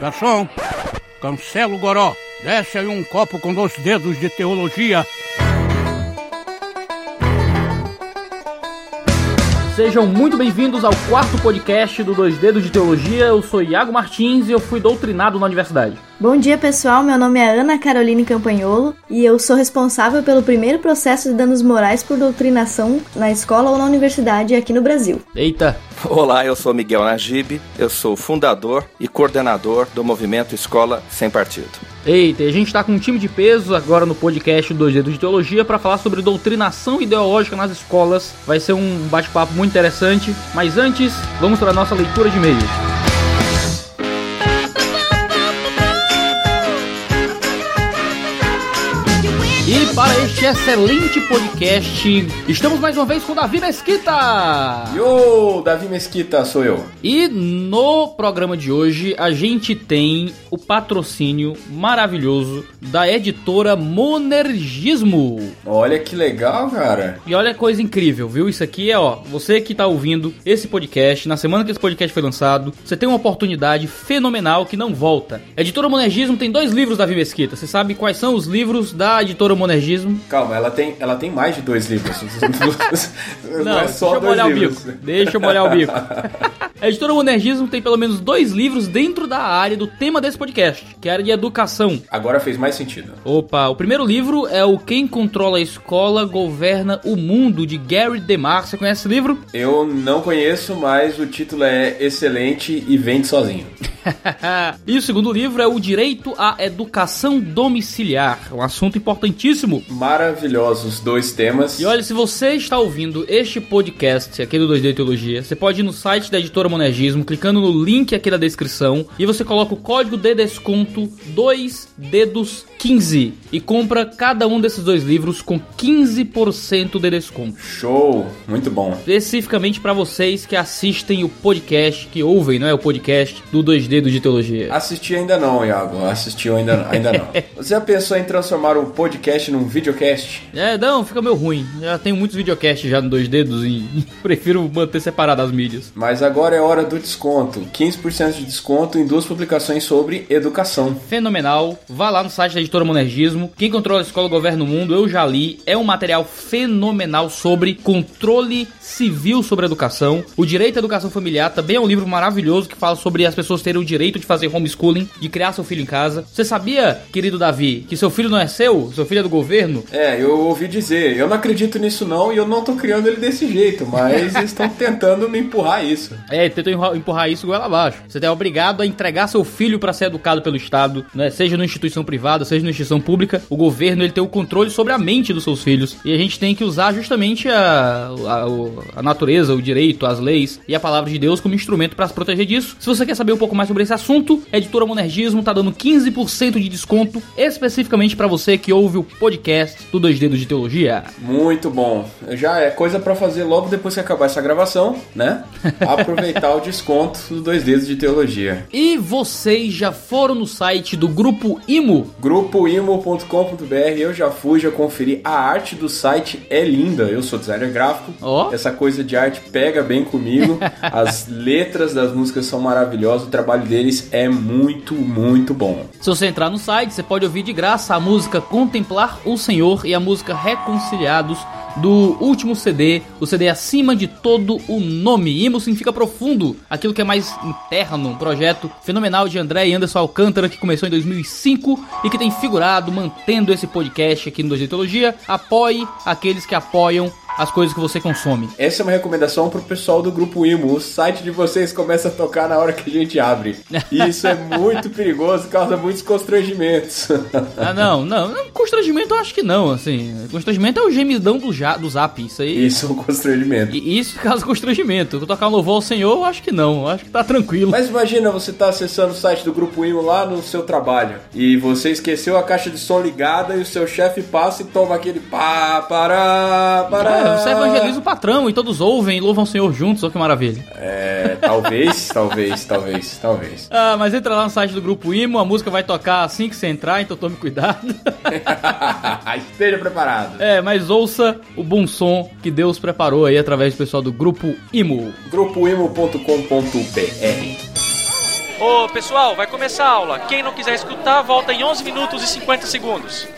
Garçom, cancela o goró. Desce aí um copo com dois dedos de teologia. Sejam muito bem-vindos ao quarto podcast do Dois Dedos de Teologia. Eu sou Iago Martins e eu fui doutrinado na universidade. Bom dia, pessoal. Meu nome é Ana Caroline Campanholo e eu sou responsável pelo primeiro processo de danos morais por doutrinação na escola ou na universidade aqui no Brasil. Eita! Olá, eu sou Miguel Najib, eu sou fundador e coordenador do movimento Escola Sem Partido. Eita, a gente está com um time de peso agora no podcast Dois Dedos de Teologia para falar sobre doutrinação ideológica nas escolas. Vai ser um bate-papo muito interessante, mas antes, vamos para a nossa leitura de e-mails. Para este excelente podcast, estamos mais uma vez com Davi Mesquita! Yo, Davi Mesquita, sou eu. E no programa de hoje a gente tem o patrocínio maravilhoso da editora Monergismo. Olha que legal, cara. E olha que coisa incrível, viu? Isso aqui é, ó, você que tá ouvindo esse podcast, na semana que esse podcast foi lançado, você tem uma oportunidade fenomenal que não volta. A editora Monergismo tem dois livros, Davi Mesquita. Você sabe quais são os livros da editora Monergismo? Calma, ela tem, ela tem mais de dois livros. não, não é só deixa eu molhar livros. o bico. Deixa eu molhar o bico. A editora Monergismo tem pelo menos dois livros dentro da área do tema desse podcast, que é a área de educação. Agora fez mais sentido. Opa, o primeiro livro é o Quem Controla a Escola Governa o Mundo, de Gary DeMar. Você conhece esse livro? Eu não conheço, mas o título é excelente e vende sozinho. e o segundo livro é O Direito à Educação Domiciliar, um assunto importantíssimo. Maravilhosos dois temas. E olha, se você está ouvindo este podcast aqui do 2D Teologia, você pode ir no site da editora Monergismo, clicando no link aqui da descrição, e você coloca o código de desconto 2 dedos 15 e compra cada um desses dois livros com 15% de desconto. Show, muito bom. Especificamente para vocês que assistem o podcast, que ouvem, não é o podcast do 2D do de teologia. Assisti ainda não, Iago. Assistiu ainda, ainda não. Você já pensou em transformar o podcast num videocast? É, não, fica meio ruim. Já tenho muitos videocasts já no dois dedos e prefiro manter separado as mídias. Mas agora é hora do desconto. 15% de desconto em duas publicações sobre educação. Fenomenal. Vá lá no site da editora Monergismo. Quem controla a escola governa o mundo, eu já li. É um material fenomenal sobre controle civil sobre a educação. O Direito à Educação Familiar também é um livro maravilhoso que fala sobre as pessoas terem o direito de fazer homeschooling, de criar seu filho em casa. Você sabia, querido Davi, que seu filho não é seu? Seu filho é do governo? É, eu ouvi dizer. Eu não acredito nisso não e eu não tô criando ele desse jeito, mas estão tentando me empurrar isso. É, tentam empurrar isso igual abaixo. Você é obrigado a entregar seu filho para ser educado pelo Estado, né? Seja numa instituição privada, seja numa instituição pública. O governo ele tem o controle sobre a mente dos seus filhos e a gente tem que usar justamente a, a, a natureza, o direito, as leis e a palavra de Deus como instrumento para se proteger disso. Se você quer saber um pouco mais sobre esse assunto, a editora Monergismo tá dando 15% de desconto especificamente para você que ouve o podcast do Dois Dedos de Teologia. Muito bom. Já é coisa para fazer logo depois que acabar essa gravação, né? Aproveitar o desconto do Dois Dedos de Teologia. E vocês já foram no site do Grupo Imo? Grupoimo.com.br. Eu já fui, já conferi. A arte do site é linda. Eu sou designer gráfico. Oh. Essa coisa de arte pega bem comigo. As letras das músicas são maravilhosas. O trabalho deles é muito, muito bom. Se você entrar no site, você pode ouvir de graça a música Contemplar o Senhor e a música Reconciliados do último CD, o CD acima de todo o nome. Imo significa profundo, aquilo que é mais interno, um projeto fenomenal de André e Anderson Alcântara que começou em 2005 e que tem figurado mantendo esse podcast aqui no Dois Teologia. Apoie aqueles que apoiam as coisas que você consome. Essa é uma recomendação pro pessoal do grupo Imo. O site de vocês começa a tocar na hora que a gente abre. E isso é muito perigoso, causa muitos constrangimentos. ah, não, não. Constrangimento eu acho que não, assim. Constrangimento é o gemidão do, ja, do zap. Isso aí. Isso é um constrangimento. E isso causa constrangimento. Eu tocar um louvor ao Senhor, eu acho que não. Eu acho que tá tranquilo. Mas imagina você tá acessando o site do grupo Imo lá no seu trabalho. E você esqueceu a caixa de som ligada e o seu chefe passa e toma aquele pá, pará, pará. É, você evangeliza o patrão e todos ouvem e louvam o Senhor juntos, olha que maravilha. É, talvez, talvez, talvez, talvez. Ah, mas entra lá no site do Grupo Imo, a música vai tocar assim que você entrar, então tome cuidado. Esteja preparado. É, mas ouça o bom som que Deus preparou aí através do pessoal do Grupo Imo. grupoimo.com.br Ô pessoal, vai começar a aula. Quem não quiser escutar, volta em 11 minutos e 50 segundos.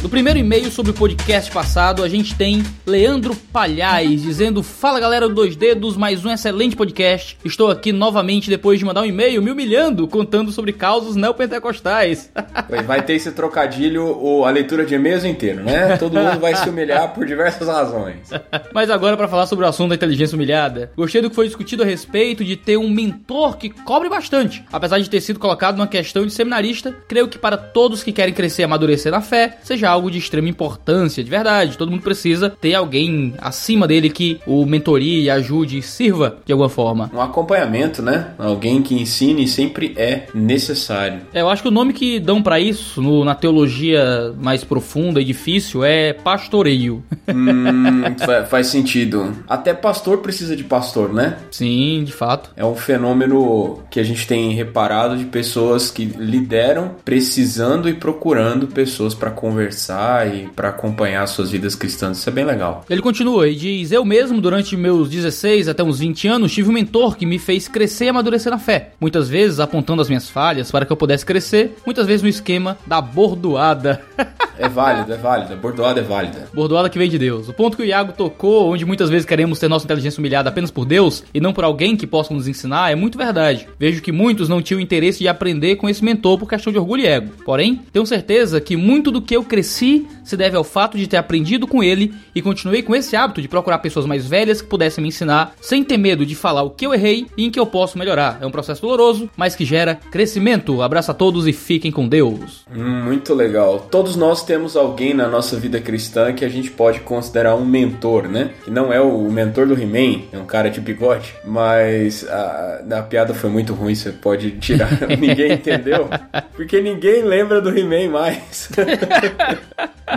No primeiro e-mail sobre o podcast passado, a gente tem Leandro Palhais dizendo: Fala galera do Dois Dedos, mais um excelente podcast. Estou aqui novamente depois de mandar um e-mail me humilhando, contando sobre causos neopentecostais. Vai ter esse trocadilho, ou a leitura de e-mails inteiro, né? Todo mundo vai se humilhar por diversas razões. Mas agora, para falar sobre o assunto da inteligência humilhada, gostei do que foi discutido a respeito de ter um mentor que cobre bastante. Apesar de ter sido colocado numa questão de seminarista, creio que para todos que querem crescer e amadurecer na fé, seja algo de extrema importância, de verdade. Todo mundo precisa ter alguém acima dele que o mentorie, ajude, sirva de alguma forma. Um acompanhamento, né? Alguém que ensine sempre é necessário. É, eu acho que o nome que dão para isso no, na teologia mais profunda e difícil é pastoreio. Hum, faz sentido. Até pastor precisa de pastor, né? Sim, de fato. É um fenômeno que a gente tem reparado de pessoas que lideram precisando e procurando pessoas para conversar e para acompanhar suas vidas cristãs. Isso é bem legal. Ele continua e diz: Eu mesmo, durante meus 16 até uns 20 anos, tive um mentor que me fez crescer e amadurecer na fé. Muitas vezes apontando as minhas falhas para que eu pudesse crescer, muitas vezes no esquema da bordoada. é válido, é válido. Bordoada é válida. Bordoada que vem de Deus. O ponto que o Iago tocou, onde muitas vezes queremos ter nossa inteligência humilhada apenas por Deus e não por alguém que possa nos ensinar, é muito verdade. Vejo que muitos não tinham interesse de aprender com esse mentor por questão de orgulho e ego. Porém, tenho certeza que muito do que eu cresci si se deve ao fato de ter aprendido com ele e continuei com esse hábito de procurar pessoas mais velhas que pudessem me ensinar, sem ter medo de falar o que eu errei e em que eu posso melhorar. É um processo doloroso, mas que gera crescimento. Abraço a todos e fiquem com Deus. Muito legal. Todos nós temos alguém na nossa vida cristã que a gente pode considerar um mentor, né? Que não é o mentor do He-Man, é um cara de bigode, mas a, a piada foi muito ruim, você pode tirar. ninguém entendeu? Porque ninguém lembra do He-Man mais.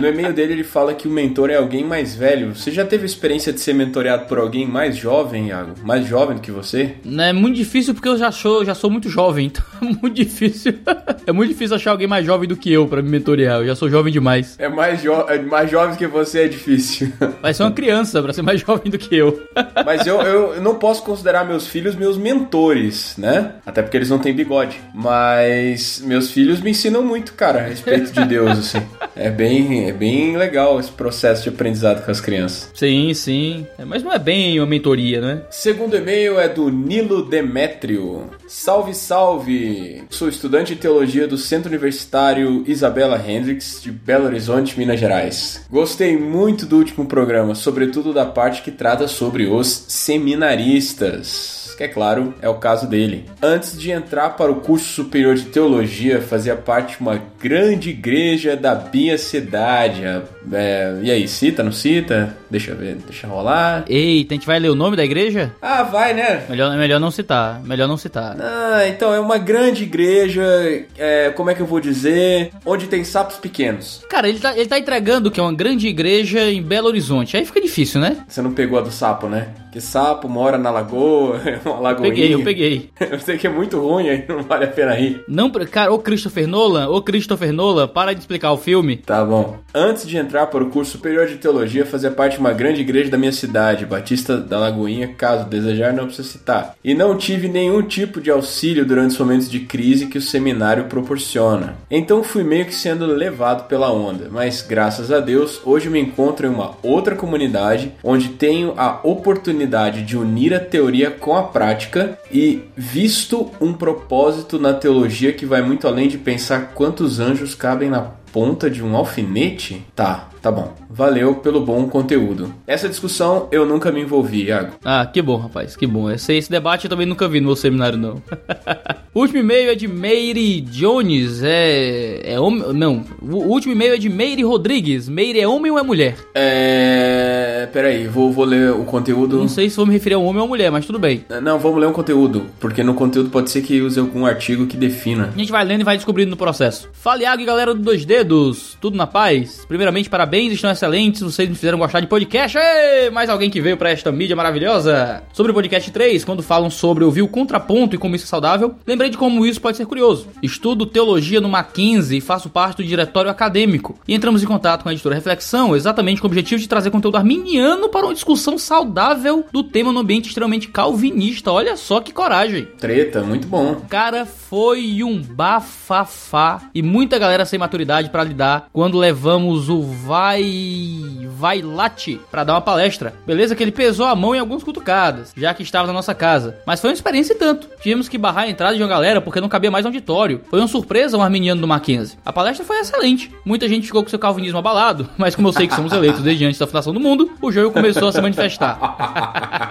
No e-mail dele ele fala que o mentor é alguém mais velho. Você já teve a experiência de ser mentoreado por alguém mais jovem, Iago? Mais jovem do que você? É muito difícil porque eu já sou, já sou muito jovem, então é muito difícil. é muito difícil achar alguém mais jovem do que eu para me mentorear. Eu já sou jovem demais. É mais, jo é mais jovem que você é difícil. Vai ser uma criança para ser mais jovem do que eu. Mas eu, eu, eu não posso considerar meus filhos meus mentores, né? Até porque eles não têm bigode. Mas meus filhos me ensinam muito, cara, a respeito de Deus, assim. É bem é bem legal esse processo de aprendizado com as crianças. Sim, sim. É, mas não é bem uma mentoria, né? Segundo e-mail é do Nilo Demétrio. Salve, salve! Sou estudante de teologia do Centro Universitário Isabela Hendricks, de Belo Horizonte, Minas Gerais. Gostei muito do último programa, sobretudo da parte que trata sobre os seminaristas que é claro, é o caso dele. Antes de entrar para o curso superior de teologia, fazia parte de uma grande igreja da minha cidade. É, e aí, cita, não cita? Deixa eu ver, deixa rolar. Eita, a gente vai ler o nome da igreja? Ah, vai, né? Melhor, melhor não citar, melhor não citar. Ah, então é uma grande igreja, é, como é que eu vou dizer? Onde tem sapos pequenos. Cara, ele tá, ele tá entregando que é uma grande igreja em Belo Horizonte. Aí fica difícil, né? Você não pegou a do sapo, né? Que sapo mora na lagoa, uma lagoinha. Peguei, eu peguei. eu sei que é muito ruim, aí não vale a pena rir. Não, cara, ô Christopher Nolan, ô Christopher Nolan, para de explicar o filme. Tá bom. Antes de entrar para o curso superior de teologia, fazia parte de uma grande igreja da minha cidade, Batista da Lagoinha, caso desejar, não precisa citar. E não tive nenhum tipo de auxílio durante os momentos de crise que o seminário proporciona. Então fui meio que sendo levado pela onda, mas graças a Deus, hoje me encontro em uma outra comunidade onde tenho a oportunidade oportunidade de unir a teoria com a prática e visto um propósito na teologia que vai muito além de pensar quantos anjos cabem na ponta de um alfinete? Tá, tá bom. Valeu pelo bom conteúdo. Essa discussão eu nunca me envolvi, Iago. Ah, que bom, rapaz, que bom. Esse, esse debate eu também nunca vi no meu seminário, não. o último e-mail é de Meire Jones. É. É homem. Não. O último e-mail é de Meire Rodrigues. Meire é homem ou é mulher? É. Peraí, vou, vou ler o conteúdo. Não sei se vou me referir a um homem ou a mulher, mas tudo bem. Não, vamos ler o conteúdo. Porque no conteúdo pode ser que use algum artigo que defina. A gente vai lendo e vai descobrindo no processo. Fala, Iago e galera do 2D dedos, tudo na paz? Primeiramente, parabéns parabéns, estão excelentes. Vocês me fizeram gostar de podcast. Ei, mais alguém que veio pra esta mídia maravilhosa. Sobre o podcast 3, quando falam sobre ouvir o contraponto e como isso é saudável, lembrei de como isso pode ser curioso. Estudo teologia no Mackenzie e faço parte do diretório acadêmico. E entramos em contato com a editora Reflexão, exatamente com o objetivo de trazer conteúdo arminiano para uma discussão saudável do tema no ambiente extremamente calvinista. Olha só que coragem. Treta, muito bom. Cara, foi um bafafá e muita galera sem maturidade para lidar quando levamos o vai vai late para dar uma palestra. Beleza que ele pesou a mão em algumas cutucadas, já que estava na nossa casa. Mas foi uma experiência e tanto. Tivemos que barrar a entrada de uma galera porque não cabia mais no auditório. Foi uma surpresa um arminiano do Mackenzie. A palestra foi excelente. Muita gente ficou com seu calvinismo abalado, mas como eu sei que somos eleitos desde antes da fundação do mundo, o jogo começou a se manifestar.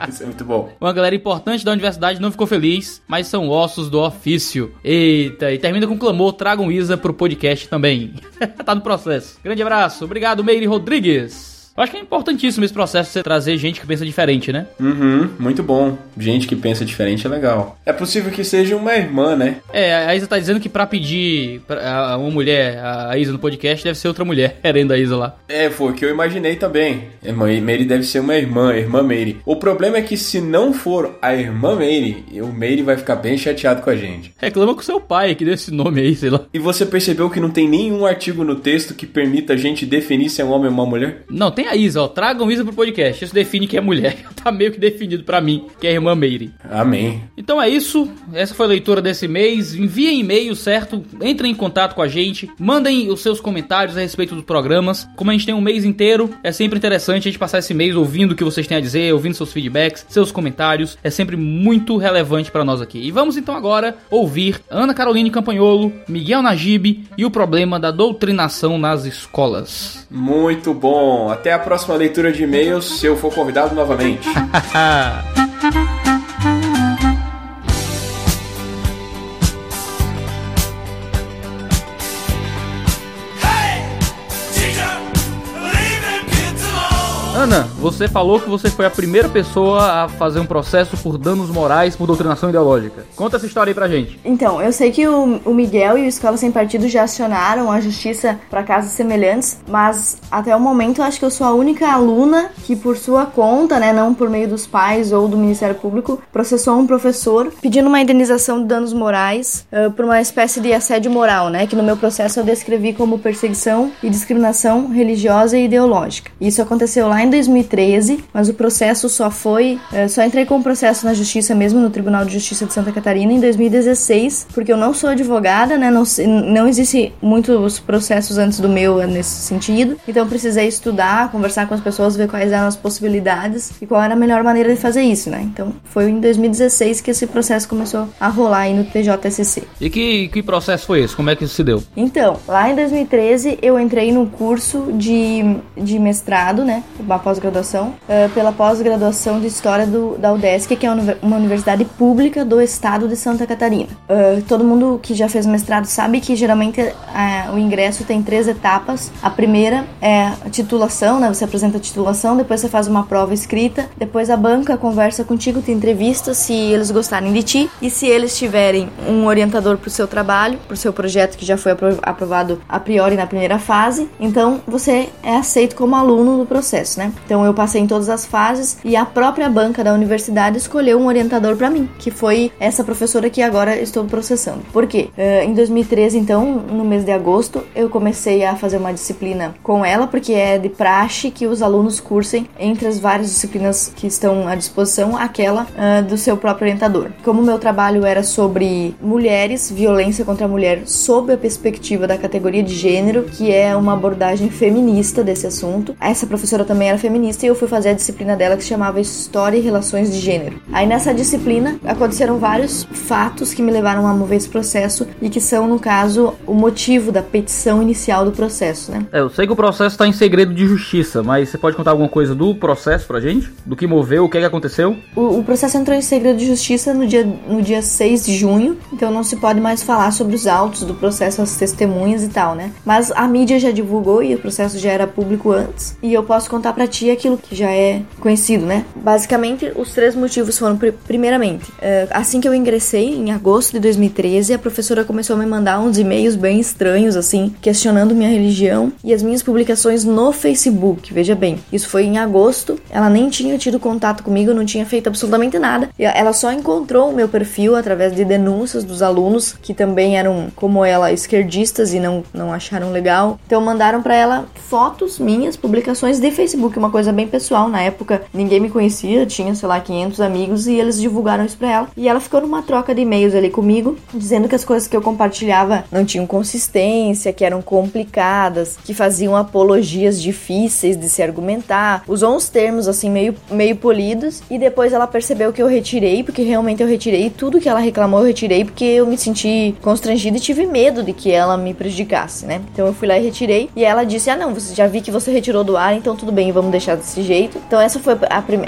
Isso é muito bom. Uma galera importante da universidade não ficou feliz, mas são ossos do ofício. Eita, e termina com clamor, tragam Isa pro podcast também. tá no processo. Grande abraço, obrigado Meire Rodrigues. Eu acho que é importantíssimo esse processo de você trazer gente que pensa diferente, né? Uhum, muito bom. Gente que pensa diferente é legal. É possível que seja uma irmã, né? É, a Isa tá dizendo que pra pedir pra uma mulher, a Isa no podcast, deve ser outra mulher, querendo a Isa lá. É, foi o que eu imaginei também. Irmã Meire deve ser uma irmã, irmã Meire. O problema é que se não for a irmã Meire, o Meire vai ficar bem chateado com a gente. Reclama com seu pai, que deu esse nome aí, sei lá. E você percebeu que não tem nenhum artigo no texto que permita a gente definir se é um homem ou uma mulher? Não, tem a Isa, ó. Tragam Isa pro podcast. Isso define que é mulher. tá meio que definido pra mim, que é a irmã Meire. Amém. Então é isso. Essa foi a leitura desse mês. Enviem e-mail, certo? Entrem em contato com a gente. Mandem os seus comentários a respeito dos programas. Como a gente tem um mês inteiro, é sempre interessante a gente passar esse mês ouvindo o que vocês têm a dizer, ouvindo seus feedbacks, seus comentários. É sempre muito relevante para nós aqui. E vamos então agora ouvir Ana Caroline Campanholo, Miguel Najib e o problema da doutrinação nas escolas. Muito bom. Até a próxima leitura de e-mails, se eu for convidado novamente. Ana, você falou que você foi a primeira pessoa a fazer um processo por danos morais por doutrinação ideológica. Conta essa história aí pra gente. Então, eu sei que o, o Miguel e o Escola Sem Partido já acionaram a justiça para casos semelhantes, mas até o momento eu acho que eu sou a única aluna que, por sua conta, né, não por meio dos pais ou do Ministério Público, processou um professor pedindo uma indenização de danos morais uh, por uma espécie de assédio moral, né, que no meu processo eu descrevi como perseguição e discriminação religiosa e ideológica. Isso aconteceu lá em 2013, mas o processo só foi. Uh, só entrei com o processo na justiça mesmo, no Tribunal de Justiça de Santa Catarina, em 2016, porque eu não sou advogada, né? Não, não existe muitos processos antes do meu nesse sentido. Então precisei estudar, conversar com as pessoas, ver quais eram as possibilidades e qual era a melhor maneira de fazer isso, né? Então foi em 2016 que esse processo começou a rolar aí no TJSC. E que, que processo foi esse? Como é que isso se deu? Então, lá em 2013 eu entrei no curso de, de mestrado, né? Uma pós-graduação, uh, pela pós-graduação de História do, da UDESC, que é uma universidade pública do estado de Santa Catarina. Uh, todo mundo que já fez mestrado sabe que geralmente uh, o ingresso tem três etapas. A primeira é a titulação, né? Você apresenta a titulação, depois você faz uma prova escrita, depois a banca conversa contigo, te entrevista se eles gostarem de ti e se eles tiverem um orientador para o seu trabalho, para o seu projeto que já foi aprovado a priori na primeira fase, então você é aceito como aluno do processo, né? Então eu passei em todas as fases e a própria banca da universidade escolheu um orientador para mim, que foi essa professora que agora estou processando. Por quê? Uh, em 2013, então, no mês de agosto, eu comecei a fazer uma disciplina com ela, porque é de praxe que os alunos cursem entre as várias disciplinas que estão à disposição, aquela uh, do seu próprio orientador. Como meu trabalho era sobre mulheres, violência contra a mulher, sob a perspectiva da categoria de gênero, que é uma abordagem feminista desse assunto, essa professora também era feminista e eu fui fazer a disciplina dela que se chamava História e Relações de Gênero. Aí nessa disciplina aconteceram vários fatos que me levaram a mover esse processo e que são, no caso, o motivo da petição inicial do processo, né? É, eu sei que o processo está em segredo de justiça, mas você pode contar alguma coisa do processo pra gente? Do que moveu, o que, é que aconteceu? O, o processo entrou em segredo de justiça no dia, no dia 6 de junho, então não se pode mais falar sobre os autos do processo, as testemunhas e tal, né? Mas a mídia já divulgou e o processo já era público antes, e eu posso contar pra ti aquilo que já é conhecido, né? Basicamente, os três motivos foram, primeiramente, eh, assim que eu ingressei, em agosto de 2013, a professora começou a me mandar uns e-mails bem estranhos, assim, questionando minha religião e as minhas publicações no Facebook. Veja bem, isso foi em agosto, ela nem tinha tido contato comigo, não tinha feito absolutamente nada. Ela só encontrou o meu perfil através de denúncias dos alunos que também eram, como ela, esquerdistas e não, não acharam legal. Então mandaram para ela fotos minhas, publicações de Facebook, uma coisa bem pessoal. Na época ninguém me conhecia, tinha, sei lá, 500 amigos e eles divulgaram isso pra ela. E ela ficou numa troca de e-mails ali comigo, dizendo que as coisas que eu compartilhava não tinham consistência, que eram complicadas, que faziam apologias difíceis de se argumentar. Usou uns termos assim meio, meio polidos e depois ela percebeu que eu retirei, porque realmente eu retirei tudo que ela reclamou, eu retirei porque eu me senti constrangida e tive medo de que ela me prejudicasse, né? Então eu fui lá e retirei e ela disse: "Ah, não, você já vi que você retirou do ar, então tudo bem, vamos deixar desse jeito". Então essa foi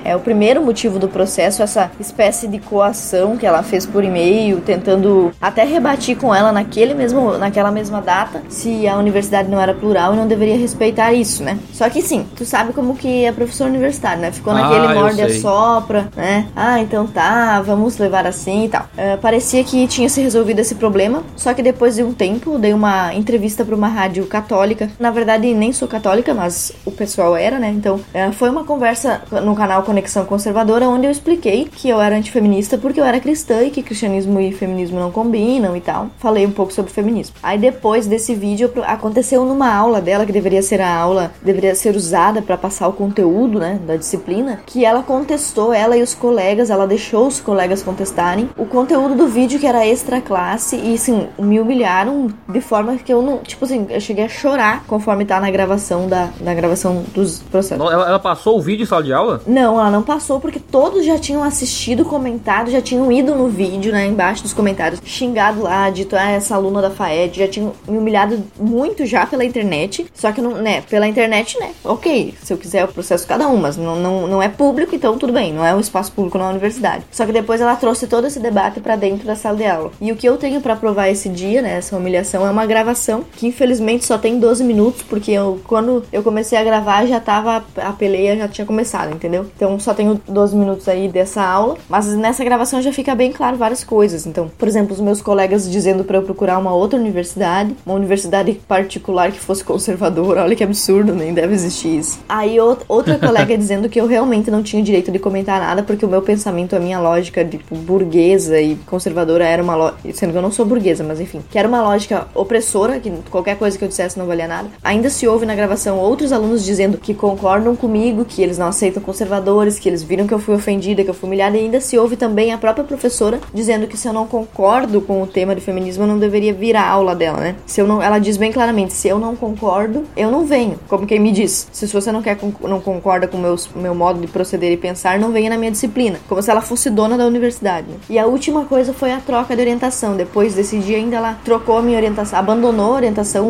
é o primeiro motivo do processo, essa espécie de coação que ela fez por e-mail, tentando até rebatir com ela naquele mesmo naquela mesma data se a universidade não era plural e não deveria respeitar isso, né? Só que sim, tu sabe como que é professor universitário, né? Ficou naquele ah, morde sopra, né? Ah, então tá, vamos levar assim e tal. Uh, parecia que tinha se resolvido esse problema, só que depois de um tempo dei uma entrevista para uma rádio católica. Na verdade, nem sou católica, mas o pessoal era, né? Então, uh, foi uma conversa no canal Conexão Conservadora onde eu expliquei que eu era antifeminista porque eu era cristã e que cristianismo e feminismo não combinam e tal. Falei um pouco sobre feminismo. Aí depois desse vídeo aconteceu numa aula dela que deveria ser a aula, deveria ser usada para passar o conteúdo, né, da disciplina, que ela contestou ela e os colegas, ela deixou os colegas contestarem o conteúdo do vídeo que era extra classe e assim, me humilharam de forma que eu não, tipo assim, eu cheguei a chorar conforme tá na gravação da, na gravação dos processos. Ela, ela passou o vídeo em sala de aula? Não, ela não passou porque todos já tinham assistido, comentado, já tinham ido no vídeo, né, embaixo dos comentários, xingado lá, dito, ah, essa aluna da FAED, já tinham me humilhado muito já pela internet, só que não, né, pela internet, né, ok, se eu quiser o processo cada um, mas não, não, não é público, então tudo bem, não é um espaço público na universidade. Só que depois ela trouxe todo esse debate para dentro da sala de aula. E o que eu tenho para provar esse dia, né, essa humilhação, é uma gravação que infelizmente só tem 12 minutos, porque eu, quando eu comecei a gravar já tava, a peleia já tinha começado, entendeu? Então só tenho 12 minutos aí dessa aula, mas nessa gravação já fica bem claro várias coisas. Então, por exemplo, os meus colegas dizendo para eu procurar uma outra universidade, uma universidade particular que fosse conservadora, olha que absurdo, nem deve existir isso. Aí outra colega dizendo que eu realmente não tinha direito de comentar nada porque o meu pensamento, a minha lógica de tipo, burguesa e conservadora era uma lógica, sendo que eu não sou burguesa, mas enfim, que era uma lógica opressora, que qualquer coisa que eu dissesse não valia nada. Ainda se ouve na gravação outros alunos dizendo que concordam comigo, que eles não aceitam conservadores, que eles viram que eu fui ofendida, que eu fui humilhada, e ainda se ouve também a própria professora dizendo que se eu não concordo com o tema de feminismo, eu não deveria vir à aula dela, né? Se eu não, ela diz bem claramente, se eu não concordo, eu não venho. Como quem me diz, se você não quer não concorda com o meu, modo de proceder e pensar, não venha na minha disciplina. Como se ela fosse dona da universidade. E a última coisa foi a troca de orientação. Depois desse dia, ainda ela trocou a minha orientação, abandonou a orientação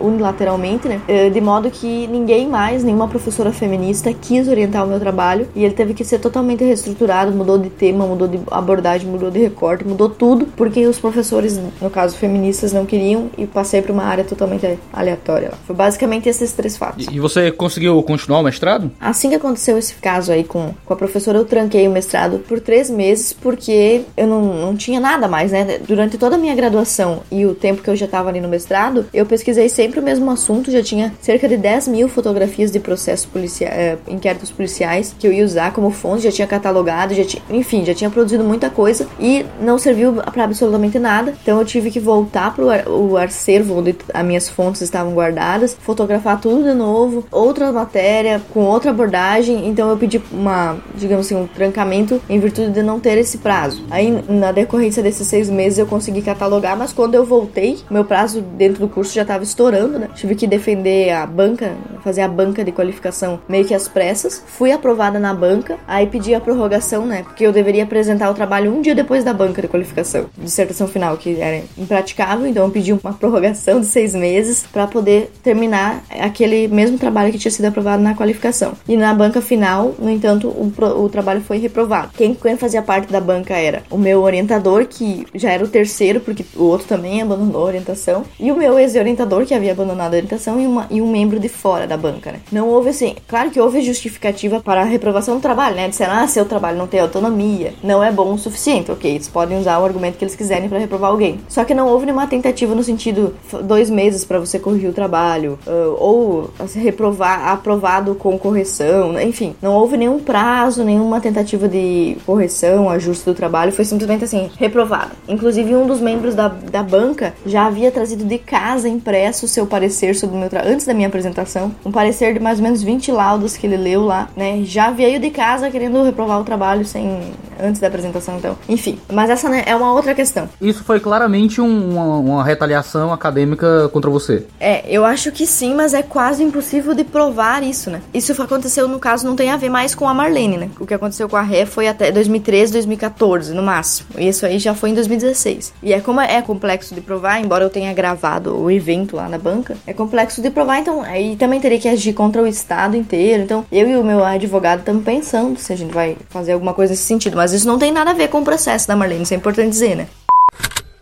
unilateralmente, né? Eh, de modo que ninguém mais, nenhuma professora feminista quis orientar o meu trabalho. E ele teve que ser totalmente reestruturado, mudou de tema, mudou de abordagem, mudou de recorte, mudou tudo, porque os professores, no caso feministas, não queriam e passei para uma área totalmente aleatória. Foi basicamente esses três fatos. E você conseguiu continuar o mestrado? Assim que aconteceu esse caso aí com, com a professora, eu tranquei o mestrado por três meses porque eu não, não tinha nada mais, né? Durante toda a minha graduação e o tempo que eu já estava ali no mestrado, eu pesquisei sempre o mesmo assunto, já tinha cerca de 10 mil fotografias de processos policiais, é, inquéritos policiais que eu ia usar como fonte, já tinha catalogado, já tinha, enfim, já tinha produzido muita coisa e não serviu para absolutamente nada. Então eu tive que voltar para o acervo onde as minhas fontes estavam guardadas, fotografar tudo de novo, outra matéria com outra abordagem. Então eu pedi uma, digamos assim, um trancamento em virtude de não ter esse prazo. Aí na decorrência desses seis meses eu consegui catalogar, mas quando eu voltei, meu prazo dentro do curso já estava estourando, né? Tive que defender a banca, fazer a banca de qualificação meio que às pressas. Fui aprovada na banca, aí pedi a prorrogação, né? Porque eu deveria apresentar o trabalho um dia depois da banca de qualificação, dissertação final, que era impraticável, então eu pedi uma prorrogação de seis meses para poder terminar aquele mesmo trabalho que tinha sido aprovado na qualificação. E na banca final, no entanto, o, o trabalho foi reprovado. Quem, quem fazia parte da banca era o meu orientador, que já era o terceiro, porque o outro também abandonou a orientação, e o meu ex-orientador, que havia abandonado a orientação, e, uma, e um membro de fora da banca, né? Não houve assim, claro que houve justificativa para a reprovação do trabalho, né? Disseram, ah, seu trabalho não tem autonomia, não é bom o suficiente, ok, eles podem usar o argumento que eles quiserem para reprovar alguém. Só que não houve nenhuma tentativa no sentido dois meses para você corrigir o trabalho, ou reprovar, aprovado com correção, né? enfim, não houve nenhum prazo, nenhuma tentativa de correção, ajuste do trabalho, foi simplesmente assim, reprovado. Inclusive, um dos membros da, da banca já havia trazido de casa impresso seu parecer sobre o meu trabalho, antes da minha apresentação, um parecer de mais ou menos 20 laudos que ele leu lá, né? Já veio de casa querendo reprovar o trabalho sem antes da apresentação, então. Enfim, mas essa né, é uma outra questão. Isso foi claramente um, uma, uma retaliação acadêmica contra você. É, eu acho que sim, mas é quase impossível de provar isso, né? Isso aconteceu, no caso, não tem a ver mais com a Marlene, né? O que aconteceu com a Ré foi até 2013, 2014, no máximo. E isso aí já foi em 2016. E é como é complexo de provar, embora eu tenha gravado o evento lá na banca, é complexo de provar, então aí também teria que agir contra o Estado inteiro. Então, eu e o meu advogado estamos pensando se a gente vai fazer alguma coisa nesse sentido, mas isso não tem nada a ver com o processo da Marlene, isso é importante dizer, né?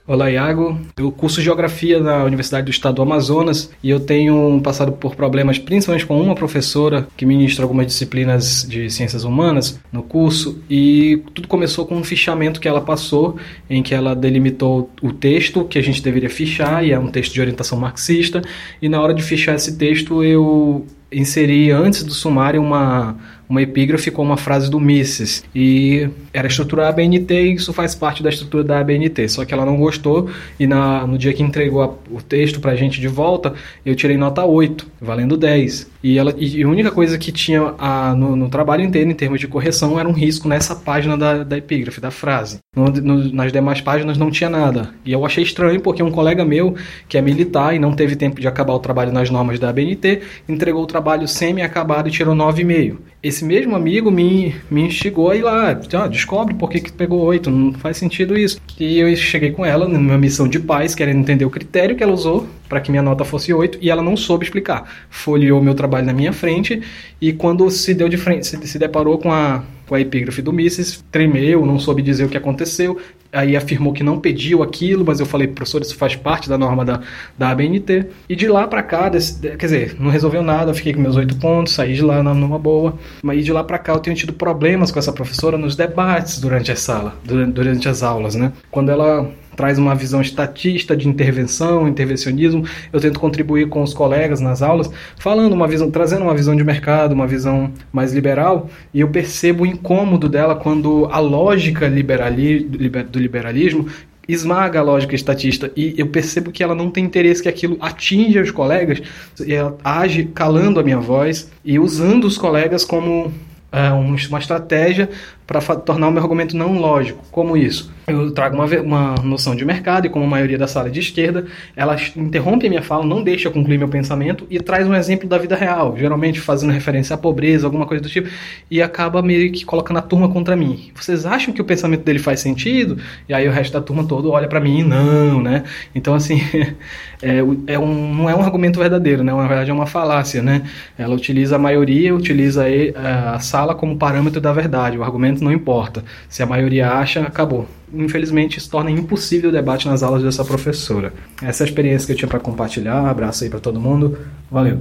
Olá, Iago. Eu curso Geografia na Universidade do Estado do Amazonas e eu tenho passado por problemas principalmente com uma professora que ministra algumas disciplinas de ciências humanas no curso e tudo começou com um fichamento que ela passou em que ela delimitou o texto que a gente deveria fichar e é um texto de orientação marxista e na hora de fichar esse texto eu inseri antes do sumário uma uma epígrafe com uma frase do Mises. E era estrutura ABNT e isso faz parte da estrutura da ABNT. Só que ela não gostou e na, no dia que entregou a, o texto pra gente de volta, eu tirei nota 8, valendo 10. E, ela, e a única coisa que tinha a, no, no, trabalho inteiro, em termos de correção, era um risco nessa página da, da epígrafe, da frase. No, no, nas demais páginas não tinha nada. E eu achei estranho porque um colega meu, que é militar e não teve tempo de acabar o trabalho nas normas da ABNT, entregou o trabalho semi-acabado e tirou 9,5. Esse mesmo amigo me, me instigou a ir lá, ah, descobre por que, que pegou 8, não faz sentido isso. E eu cheguei com ela numa missão de paz, querendo entender o critério que ela usou para que minha nota fosse 8 e ela não soube explicar. Folheou meu trabalho na minha frente e quando se deu de frente, se, se deparou com a, com a epígrafe do Mises, tremeu, não soube dizer o que aconteceu, aí afirmou que não pediu aquilo, mas eu falei, professor, isso faz parte da norma da, da ABNT. E de lá para cá, desse, quer dizer, não resolveu nada, fiquei com meus oito pontos, saí de lá numa boa. Mas de lá para cá eu tenho tido problemas com essa professora nos debates durante a sala, durante, durante as aulas, né? Quando ela traz uma visão estatista de intervenção, intervencionismo. Eu tento contribuir com os colegas nas aulas, falando uma visão, trazendo uma visão de mercado, uma visão mais liberal, e eu percebo o incômodo dela quando a lógica liberali, do liberalismo esmaga a lógica estatista e eu percebo que ela não tem interesse que aquilo atinja os colegas e ela age calando a minha voz e usando os colegas como é, uma estratégia para tornar o meu argumento não lógico. Como isso? Eu trago uma, uma noção de mercado e, como a maioria da sala é de esquerda, ela interrompe a minha fala, não deixa eu concluir meu pensamento e traz um exemplo da vida real, geralmente fazendo referência à pobreza, alguma coisa do tipo, e acaba meio que colocando a turma contra mim. Vocês acham que o pensamento dele faz sentido? E aí o resto da turma todo olha para mim e não, né? Então, assim, é, é um, não é um argumento verdadeiro, né? Na verdade, é uma falácia, né? Ela utiliza a maioria, utiliza a sala como parâmetro da verdade. O argumento não importa. Se a maioria acha, acabou. Infelizmente, isso torna impossível o debate nas aulas dessa professora. Essa é a experiência que eu tinha para compartilhar. Abraço aí para todo mundo. Valeu.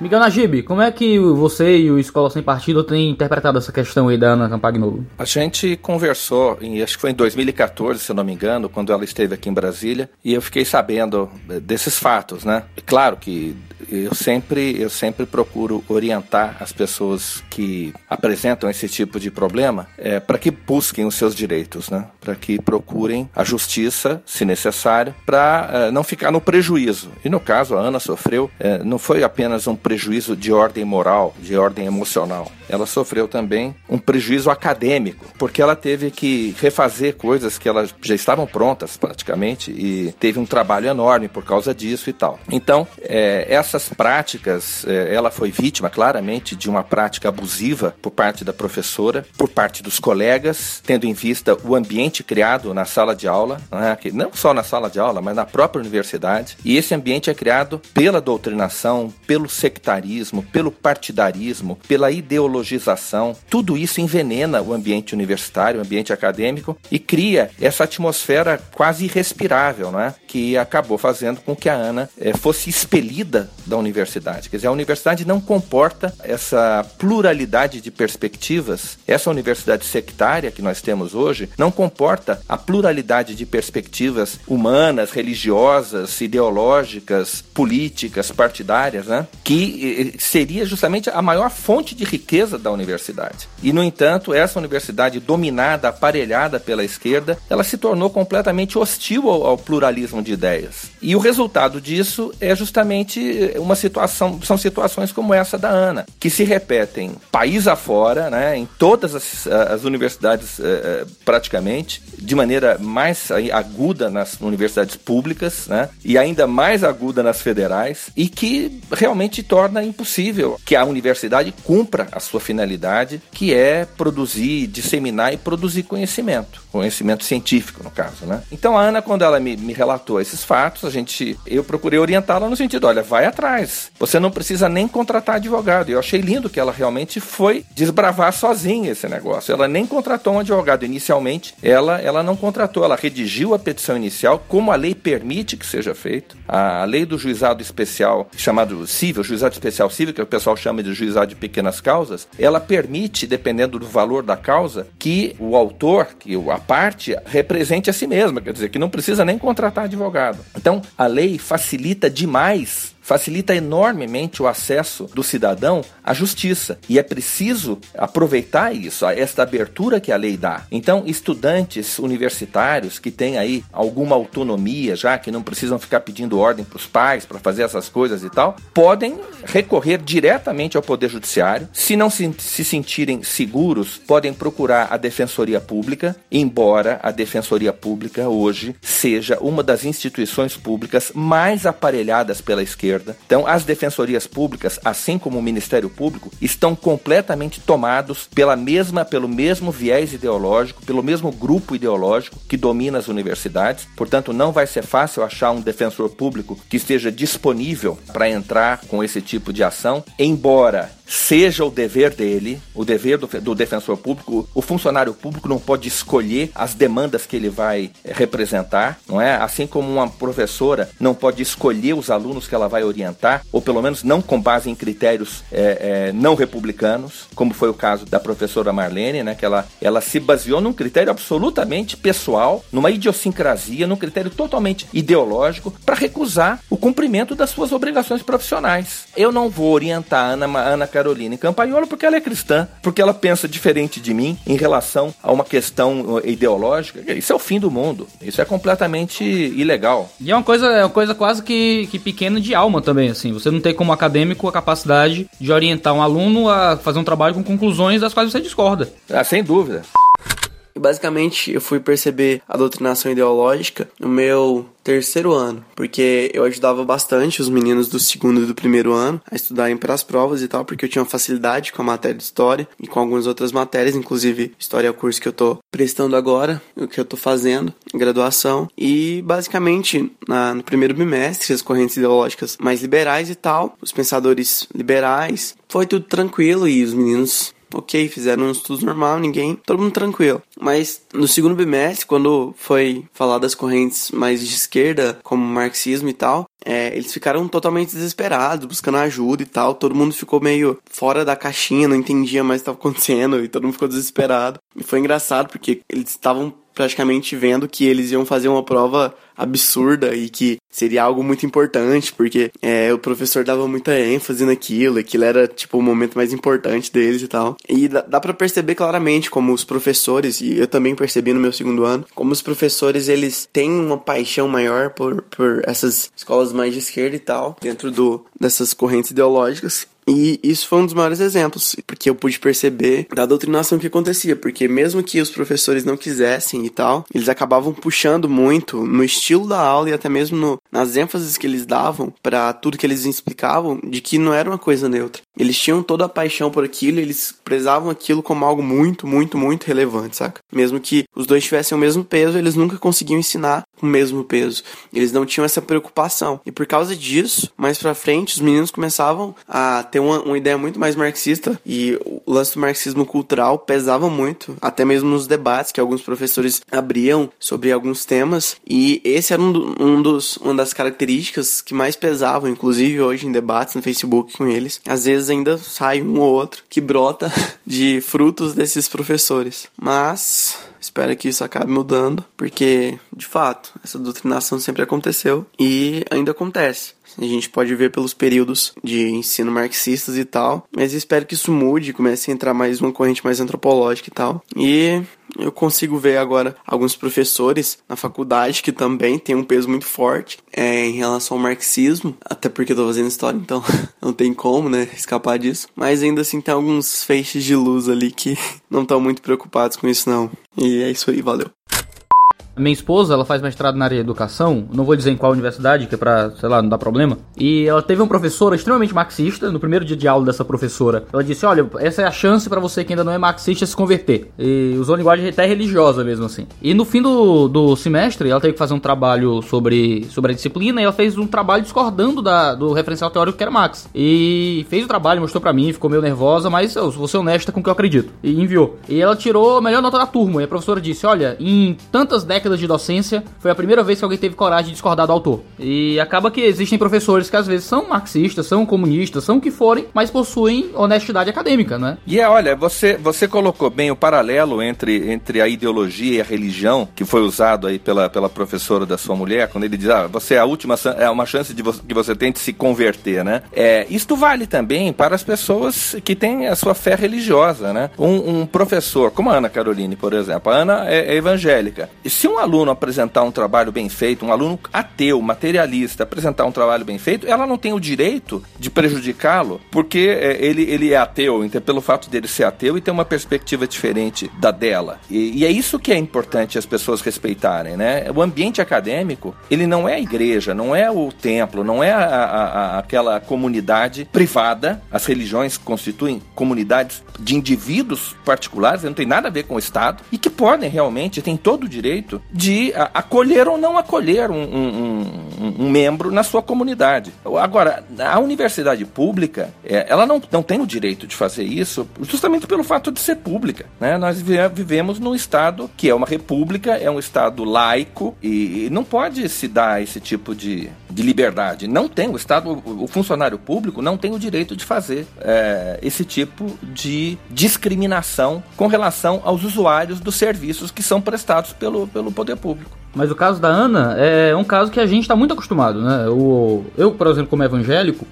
Miguel Najib, como é que você e o Escola Sem Partido têm interpretado essa questão aí da Ana Campagnolo? A gente conversou, em, acho que foi em 2014, se eu não me engano, quando ela esteve aqui em Brasília, e eu fiquei sabendo eh, desses fatos, né? Claro que eu sempre, eu sempre procuro orientar as pessoas que apresentam esse tipo de problema é, para que busquem os seus direitos, né? para que procurem a justiça, se necessário, para é, não ficar no prejuízo. E no caso, a Ana sofreu, é, não foi apenas um prejuízo de ordem moral, de ordem emocional, ela sofreu também um prejuízo acadêmico, porque ela teve que refazer coisas que elas já estavam prontas praticamente e teve um trabalho enorme por causa disso e tal. Então, é, essas práticas, é, ela foi vítima claramente de uma prática abusiva por parte da professora, por parte dos colegas, tendo em vista o ambiente criado na sala de aula, né, não só na sala de aula, mas na própria universidade. E esse ambiente é criado pela doutrinação, pelo sectarismo, pelo partidarismo, pela ideologização, tudo isso envenena o ambiente universitário, o ambiente acadêmico e cria essa atmosfera quase irrespirável, não é? que acabou fazendo com que a Ana é, fosse expelida da universidade. Quer dizer, a universidade não comporta essa pluralidade de perspectivas. Essa universidade sectária que nós temos hoje não comporta a pluralidade de perspectivas humanas, religiosas, ideológicas, políticas, partidárias, né? que eh, seria justamente a maior fonte de riqueza da universidade. E, no entanto, essa universidade dominada, aparelhada pela esquerda, ela se tornou completamente hostil ao, ao pluralismo de ideias. E o resultado disso é justamente uma situação, são situações como essa da Ana, que se repetem país afora, né, em todas as, as universidades eh, praticamente, de maneira mais aguda nas universidades públicas, né, e ainda mais aguda nas federais, e que realmente torna impossível que a universidade cumpra a sua finalidade, que é produzir, disseminar e produzir conhecimento, conhecimento científico no caso, né. Então a Ana, quando ela me, me relatou esses fatos, a gente, eu procurei orientá-la no sentido, olha, vai atrás, você não precisa nem contratar advogado. E eu achei lindo que ela realmente foi desbravar sozinha esse negócio. Ela nem contratou um advogado inicialmente, ela, ela não contratou, ela redigiu a petição inicial, como a lei permite que seja feito. A, a lei do juizado especial, chamado civil, juizado especial civil, que o pessoal chama de juizado de pequenas causas, ela permite, dependendo do valor da causa, que o autor, que a parte, represente a si mesma, quer dizer, que não precisa nem contratar advogado. Então, a lei facilita demais facilita enormemente o acesso do cidadão à justiça. E é preciso aproveitar isso, esta abertura que a lei dá. Então, estudantes universitários que têm aí alguma autonomia, já que não precisam ficar pedindo ordem para os pais para fazer essas coisas e tal, podem recorrer diretamente ao Poder Judiciário. Se não se, se sentirem seguros, podem procurar a Defensoria Pública, embora a Defensoria Pública hoje seja uma das instituições públicas mais aparelhadas pela esquerda esquerda. Então, as defensorias públicas, assim como o Ministério Público, estão completamente tomados pela mesma, pelo mesmo viés ideológico, pelo mesmo grupo ideológico que domina as universidades. Portanto, não vai ser fácil achar um defensor público que esteja disponível para entrar com esse tipo de ação, embora seja o dever dele, o dever do, do, defensor público. O funcionário público não pode escolher as demandas que ele vai eh, representar, não é? Assim como uma professora não pode escolher os alunos que ela vai orientar, ou pelo menos não com base em critérios é, é, não republicanos, como foi o caso da professora Marlene, né? Que ela, ela se baseou num critério absolutamente pessoal, numa idiosincrasia, num critério totalmente ideológico, para recusar o cumprimento das suas obrigações profissionais. Eu não vou orientar a Ana, Ana Carolina em Campagnolo porque ela é cristã, porque ela pensa diferente de mim em relação a uma questão eh, ideológica. Isso é o fim do mundo. Isso é completamente ilegal. E é uma coisa, é uma coisa quase que, que pequena de alma também, assim. Você não tem como acadêmico a capacidade de orientar um aluno a fazer um trabalho com conclusões das quais você discorda. Ah, sem dúvida. E basicamente eu fui perceber a doutrinação ideológica no meu terceiro ano, porque eu ajudava bastante os meninos do segundo e do primeiro ano a estudarem para as provas e tal, porque eu tinha facilidade com a matéria de história e com algumas outras matérias, inclusive história é o curso que eu tô prestando agora, o que eu tô fazendo, graduação, e basicamente na, no primeiro bimestre as correntes ideológicas mais liberais e tal, os pensadores liberais, foi tudo tranquilo e os meninos ok, fizeram um estudo normal, ninguém, todo mundo tranquilo. Mas no segundo bimestre, quando foi falar das correntes mais de esquerda, como marxismo e tal, é, eles ficaram totalmente desesperados, buscando ajuda e tal. Todo mundo ficou meio fora da caixinha, não entendia mais o que estava acontecendo e todo mundo ficou desesperado. E foi engraçado porque eles estavam praticamente vendo que eles iam fazer uma prova absurda e que seria algo muito importante, porque é, o professor dava muita ênfase naquilo, aquilo era tipo o momento mais importante deles e tal. E dá, dá para perceber claramente como os professores, e eu também percebi no meu segundo ano, como os professores eles têm uma paixão maior por, por essas escolas mais de esquerda e tal, dentro do, dessas correntes ideológicas. E isso foi um dos maiores exemplos, porque eu pude perceber da doutrinação que acontecia, porque mesmo que os professores não quisessem e tal, eles acabavam puxando muito no estilo da aula e até mesmo no, nas ênfases que eles davam para tudo que eles explicavam, de que não era uma coisa neutra. Eles tinham toda a paixão por aquilo, eles prezavam aquilo como algo muito, muito, muito relevante, saca? Mesmo que os dois tivessem o mesmo peso, eles nunca conseguiam ensinar o mesmo peso. Eles não tinham essa preocupação. E por causa disso, mais pra frente, os meninos começavam a ter uma, uma ideia muito mais marxista e o lance do marxismo cultural pesava muito, até mesmo nos debates que alguns professores abriam sobre alguns temas. E esse era um, um dos, uma das características que mais pesavam, inclusive hoje em debates no Facebook com eles. Às vezes ainda sai um ou outro que brota de frutos desses professores. Mas espero que isso acabe mudando, porque de fato essa doutrinação sempre aconteceu e ainda acontece. A gente pode ver pelos períodos de ensino marxistas e tal, mas espero que isso mude, comece a entrar mais uma corrente mais antropológica e tal. E eu consigo ver agora alguns professores na faculdade que também tem um peso muito forte é, em relação ao marxismo, até porque eu tô fazendo história, então não tem como, né, escapar disso. Mas ainda assim tem alguns feixes de luz ali que não estão muito preocupados com isso não. E é isso aí, valeu. Minha esposa, ela faz mestrado na área de educação, não vou dizer em qual universidade, que é pra, sei lá, não dar problema. E ela teve uma professora extremamente marxista. No primeiro dia de aula dessa professora, ela disse: Olha, essa é a chance para você que ainda não é marxista se converter. E usou linguagem até religiosa mesmo assim. E no fim do, do semestre, ela teve que fazer um trabalho sobre, sobre a disciplina e ela fez um trabalho discordando da, do referencial teórico que era Marx. E fez o trabalho, mostrou para mim, ficou meio nervosa, mas eu vou ser honesta com o que eu acredito. E enviou. E ela tirou a melhor nota da turma. E a professora disse: Olha, em tantas décadas de docência, foi a primeira vez que alguém teve coragem de discordar do autor. E acaba que existem professores que às vezes são marxistas, são comunistas, são o que forem, mas possuem honestidade acadêmica, né? E é, olha, você, você colocou bem o paralelo entre, entre a ideologia e a religião, que foi usado aí pela, pela professora da sua mulher, quando ele diz, ah, você é a última, é uma chance de que você tem de se converter, né? É, isto vale também para as pessoas que têm a sua fé religiosa, né? Um, um professor, como a Ana Caroline, por exemplo, a Ana é, é evangélica. E se um um aluno apresentar um trabalho bem feito, um aluno ateu, materialista, apresentar um trabalho bem feito, ela não tem o direito de prejudicá-lo, porque é, ele, ele é ateu, então, pelo fato dele ser ateu e ter uma perspectiva diferente da dela. E, e, é isso que é importante as pessoas respeitarem, né? O ambiente acadêmico, ele não é a igreja, não é o templo, não é a, a, a, aquela comunidade privada. As religiões constituem comunidades de indivíduos particulares, não tem nada a ver com o Estado, e que podem realmente, têm todo o direito de acolher ou não acolher um, um, um, um, membro na sua comunidade. Agora, a universidade pública, é, ela não, não tem o direito de fazer isso justamente pelo fato de ser pública. Né? Nós vivemos num Estado que é uma república, é um Estado laico e não pode se dar esse tipo de, de liberdade. Não tem, o Estado, o funcionário público não tem o direito de fazer é, esse tipo de discriminação com relação aos usuários dos serviços que são prestados pelo, pelo poder público. Mas o caso da Ana é um caso que a gente está muito acostumado, né? O, eu, por exemplo, como evangélico,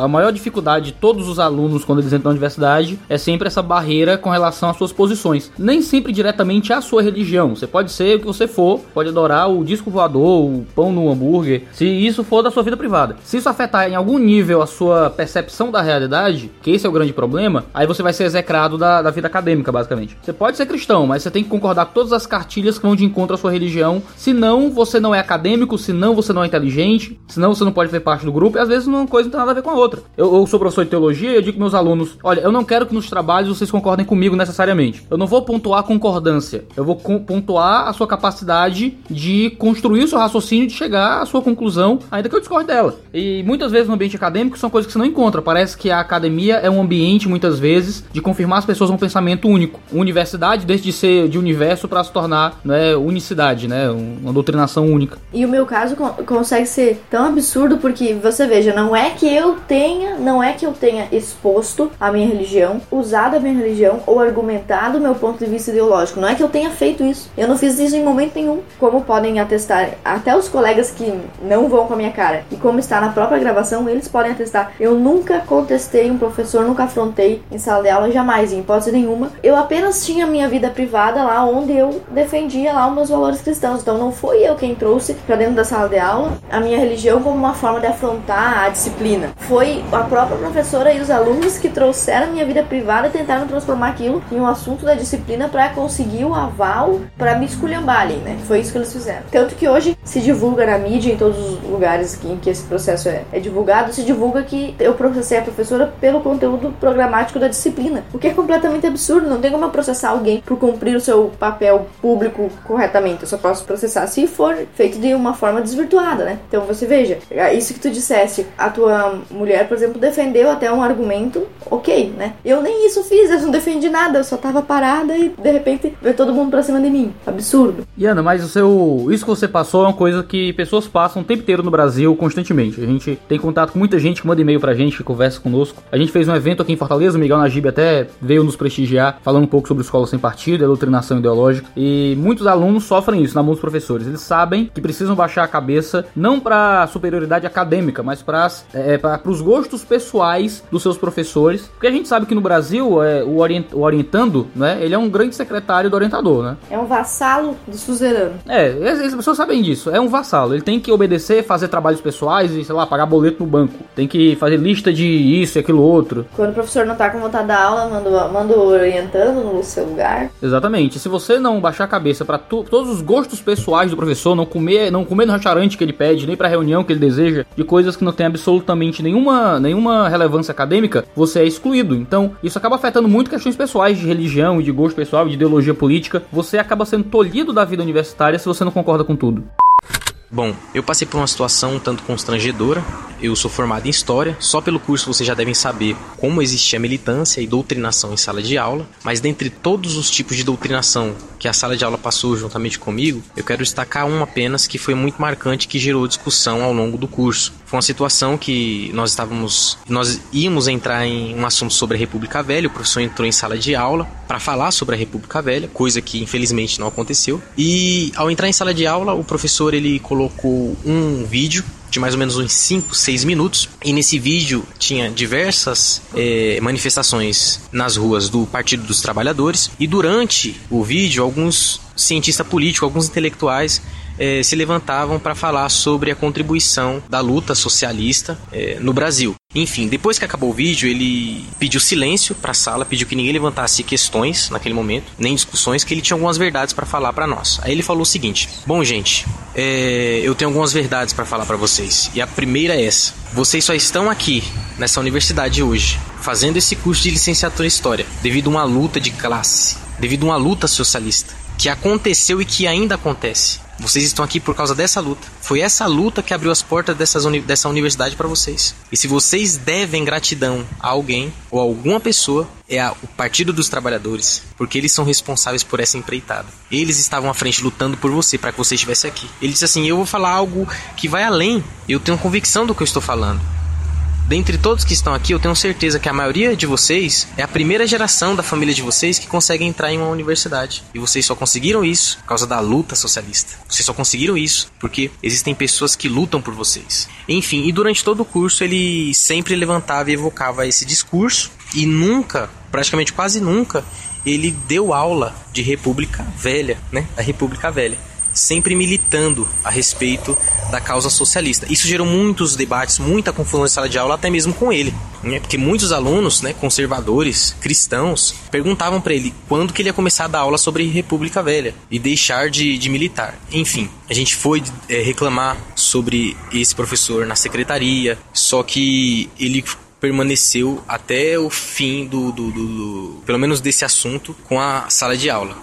a maior dificuldade de todos os alunos quando eles entram na universidade é sempre essa barreira com relação às suas posições. Nem sempre diretamente à sua religião. Você pode ser o que você for, pode adorar o disco voador, o pão no hambúrguer, se isso for da sua vida privada. Se isso afetar em algum nível a sua percepção da realidade, que esse é o grande problema, aí você vai ser execrado da, da vida acadêmica, basicamente. Você pode ser cristão, mas você tem que concordar com todas as cartilhas que vão de encontro sua religião Senão você não é acadêmico, senão você não é inteligente, senão você não pode fazer parte do grupo, e às vezes uma coisa não tem nada a ver com a outra. Eu, eu sou professor de teologia e eu digo para meus alunos: olha, eu não quero que nos trabalhos vocês concordem comigo necessariamente. Eu não vou pontuar concordância, eu vou pontuar a sua capacidade de construir o seu raciocínio de chegar à sua conclusão, ainda que eu discorde dela. E muitas vezes no ambiente acadêmico são coisas que você não encontra. Parece que a academia é um ambiente, muitas vezes, de confirmar as pessoas um pensamento único. Universidade deixa de ser de universo para se tornar né, unicidade, né? Um, uma doutrinação única. E o meu caso consegue ser tão absurdo porque você veja, não é que eu tenha, não é que eu tenha exposto a minha religião, usado a minha religião ou argumentado o meu ponto de vista ideológico. Não é que eu tenha feito isso. Eu não fiz isso em momento nenhum. Como podem atestar até os colegas que não vão com a minha cara e como está na própria gravação, eles podem atestar. Eu nunca contestei um professor, nunca afrontei em sala de aula, jamais, em hipótese nenhuma. Eu apenas tinha minha vida privada lá onde eu defendia lá os meus valores cristãos. Então não fui eu quem trouxe para dentro da sala de aula a minha religião como uma forma de afrontar a disciplina. Foi a própria professora e os alunos que trouxeram a minha vida privada e tentaram transformar aquilo em um assunto da disciplina para conseguir o aval para me esculhambar né? Foi isso que eles fizeram. Tanto que hoje se divulga na mídia, em todos os lugares lugares em que esse processo é, é divulgado, se divulga que eu processei a professora pelo conteúdo programático da disciplina, o que é completamente absurdo. Não tem como processar alguém por cumprir o seu papel público corretamente. Eu só posso processar se for feito de uma forma desvirtuada, né? Então você veja, isso que tu disseste, a tua mulher, por exemplo, defendeu até um argumento, ok, né? Eu nem isso fiz, eu não defendi nada, eu só tava parada e de repente veio todo mundo pra cima de mim. Absurdo. E Ana, mas o seu. Isso que você passou é uma coisa que pessoas passam o tempo inteiro no Brasil constantemente. A gente tem contato com muita gente que manda e-mail pra gente, que conversa conosco. A gente fez um evento aqui em Fortaleza, o Miguel Najib até veio nos prestigiar, falando um pouco sobre escola sem partido, a doutrinação ideológica. E muitos alunos sofrem isso na mão dos professores. Eles sabem que precisam baixar a cabeça, não pra superioridade acadêmica, mas para é, os gostos pessoais dos seus professores. Porque a gente sabe que no Brasil, é, o, orient, o orientando, né, ele é um grande secretário do orientador, né? É um vassalo do suzerano. É, as pessoas sabem disso. É um vassalo. Ele tem que obedecer, fazer trabalhos pessoais e, sei lá, pagar boleto no banco. Tem que fazer lista de isso e aquilo outro. Quando o professor não tá com vontade da aula, manda, manda o orientando no seu lugar. Exatamente. Se você não baixar a cabeça para todos os gostos pessoais do professor, não comer, não comer no restaurante que ele pede, nem pra reunião que ele deseja, de coisas que não tem absolutamente nenhuma, nenhuma relevância acadêmica, você é excluído. Então, isso acaba afetando muito questões pessoais de religião e de gosto pessoal de ideologia política. Você acaba sendo tolhido da vida universitária se você não concorda com tudo. Bom, eu passei por uma situação um tanto constrangedora. Eu sou formado em História. Só pelo curso vocês já devem saber como existia militância e doutrinação em sala de aula. Mas dentre todos os tipos de doutrinação que a sala de aula passou juntamente comigo, eu quero destacar um apenas que foi muito marcante que gerou discussão ao longo do curso. Foi uma situação que nós estávamos, nós íamos entrar em um assunto sobre a República Velha. O professor entrou em sala de aula para falar sobre a República Velha, coisa que infelizmente não aconteceu. E ao entrar em sala de aula, o professor ele colocou um vídeo de mais ou menos uns 5, 6 minutos. E nesse vídeo tinha diversas é, manifestações nas ruas do Partido dos Trabalhadores. E durante o vídeo, alguns cientistas políticos, alguns intelectuais é, se levantavam para falar sobre a contribuição da luta socialista é, no Brasil. Enfim, depois que acabou o vídeo, ele pediu silêncio para a sala, pediu que ninguém levantasse questões naquele momento, nem discussões, que ele tinha algumas verdades para falar para nós. Aí ele falou o seguinte: Bom, gente, é, eu tenho algumas verdades para falar para vocês. E a primeira é essa: vocês só estão aqui nessa universidade hoje, fazendo esse curso de licenciatura em História, devido a uma luta de classe, devido a uma luta socialista que aconteceu e que ainda acontece. Vocês estão aqui por causa dessa luta. Foi essa luta que abriu as portas dessas uni dessa universidade para vocês. E se vocês devem gratidão a alguém ou a alguma pessoa, é a, o Partido dos Trabalhadores, porque eles são responsáveis por essa empreitada. Eles estavam à frente lutando por você para que você estivesse aqui. Ele disse assim: "Eu vou falar algo que vai além. Eu tenho convicção do que eu estou falando. Dentre todos que estão aqui, eu tenho certeza que a maioria de vocês é a primeira geração da família de vocês que consegue entrar em uma universidade. E vocês só conseguiram isso por causa da luta socialista. Vocês só conseguiram isso porque existem pessoas que lutam por vocês. Enfim, e durante todo o curso ele sempre levantava e evocava esse discurso e nunca, praticamente quase nunca, ele deu aula de República Velha, né? A República Velha sempre militando a respeito da causa socialista. Isso gerou muitos debates, muita confusão em sala de aula, até mesmo com ele, né? porque muitos alunos, né, conservadores, cristãos, perguntavam para ele quando que ele ia começar a dar aula sobre República Velha e deixar de, de militar. Enfim, a gente foi é, reclamar sobre esse professor na secretaria, só que ele permaneceu até o fim do, do, do, do, pelo menos desse assunto com a sala de aula.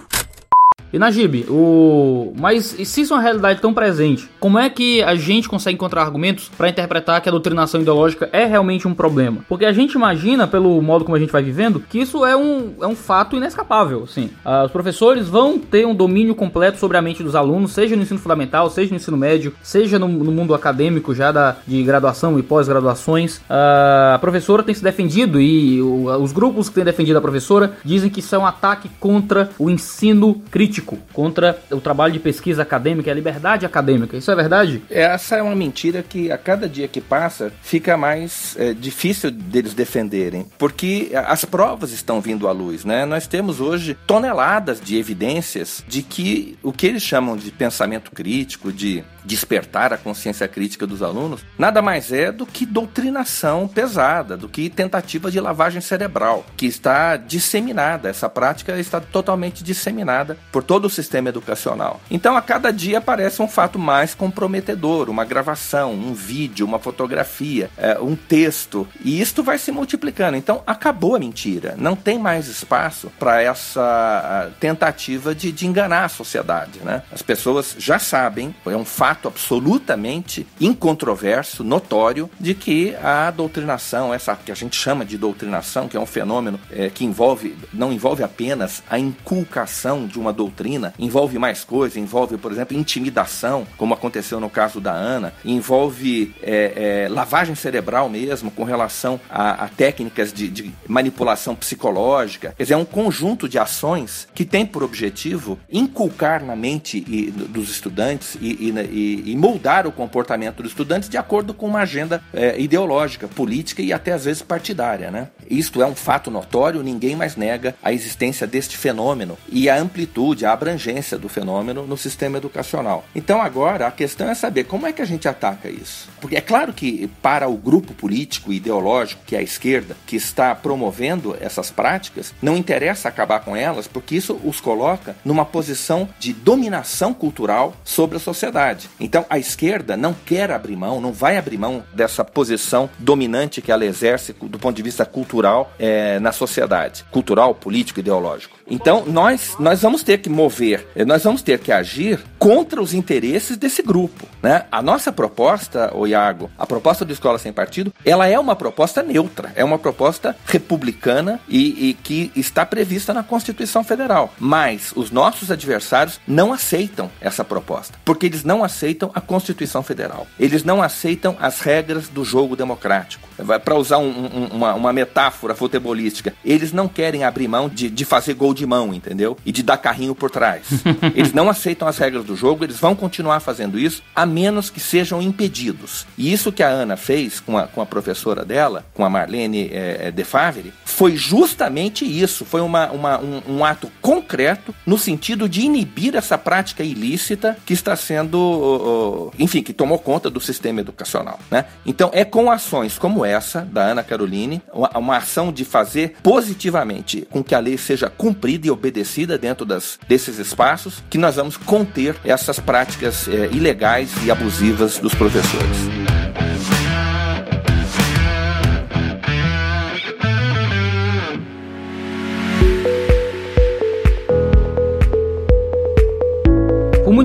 E Najib, o. Mas se isso é uma realidade tão presente, como é que a gente consegue encontrar argumentos para interpretar que a doutrinação ideológica é realmente um problema? Porque a gente imagina, pelo modo como a gente vai vivendo, que isso é um, é um fato inescapável. Assim. Ah, os professores vão ter um domínio completo sobre a mente dos alunos, seja no ensino fundamental, seja no ensino médio, seja no, no mundo acadêmico já da, de graduação e pós-graduações. Ah, a professora tem se defendido e o, os grupos que têm defendido a professora dizem que isso é um ataque contra o ensino crítico crítico contra o trabalho de pesquisa acadêmica e a liberdade acadêmica. Isso é verdade? Essa é uma mentira que a cada dia que passa fica mais é, difícil deles defenderem, porque as provas estão vindo à luz, né? Nós temos hoje toneladas de evidências de que o que eles chamam de pensamento crítico, de despertar a consciência crítica dos alunos, nada mais é do que doutrinação pesada, do que tentativa de lavagem cerebral, que está disseminada, essa prática está totalmente disseminada por todo o sistema educacional. Então, a cada dia aparece um fato mais comprometedor, uma gravação, um vídeo, uma fotografia, é, um texto, e isto vai se multiplicando. Então, acabou a mentira. Não tem mais espaço para essa tentativa de, de enganar a sociedade. Né? As pessoas já sabem, é um fato absolutamente incontroverso, notório, de que a doutrinação, essa que a gente chama de doutrinação, que é um fenômeno é, que envolve, não envolve apenas a inculcação de uma doutrina, envolve mais coisas, envolve, por exemplo, intimidação, como aconteceu no caso da Ana, envolve é, é, lavagem cerebral mesmo, com relação a, a técnicas de, de manipulação psicológica. Quer dizer, é um conjunto de ações que tem por objetivo inculcar na mente e, dos estudantes e, e, e, moldar o comportamento dos estudantes de acordo com uma agenda é, ideológica, política e até às vezes partidária. Né? Isto é um fato notório, ninguém mais nega a existência deste fenômeno e a amplitude, a abrangência do fenômeno no sistema educacional. Então agora a questão é saber como é que a gente ataca isso. Porque é claro que para o grupo político e ideológico, que é a esquerda, que está promovendo essas práticas, não interessa acabar com elas, porque isso os coloca numa posição de dominação cultural sobre a sociedade. Então a esquerda não quer abrir mão, não vai abrir mão dessa posição dominante que ela exerce do ponto de vista cultural é, na sociedade, cultural, político, ideológico. Então nós nós vamos ter que mover, nós vamos ter que agir contra os interesses desse grupo, né? A nossa proposta, o Iago, a proposta do Escola Sem Partido, ela é uma proposta neutra, é uma proposta republicana e, e que está prevista na Constituição Federal. Mas os nossos adversários não aceitam essa proposta, porque eles não aceitam a Constituição Federal. Eles não aceitam as regras do jogo democrático. Para usar um, um, uma, uma, metáfora futebolística, eles não querem abrir mão de, de fazer gol de mão, entendeu? E de dar carrinho por trás. eles não aceitam as regras do jogo, eles vão continuar fazendo isso, a menos que sejam impedidos. E isso que a Ana fez com a, com a professora dela, com a Marlene é, De Favre, foi justamente isso. Foi uma, uma um, um, ato concreto no sentido de inibir essa prática ilícita que está sendo, enfim, que tomou conta do sistema educacional. Né? Então, é com ações como essa, da Ana Caroline, uma, uma ação de fazer positivamente com que a lei seja cumprida e obedecida dentro das, desses espaços, que nós vamos conter essas práticas é, ilegais e abusivas dos professores.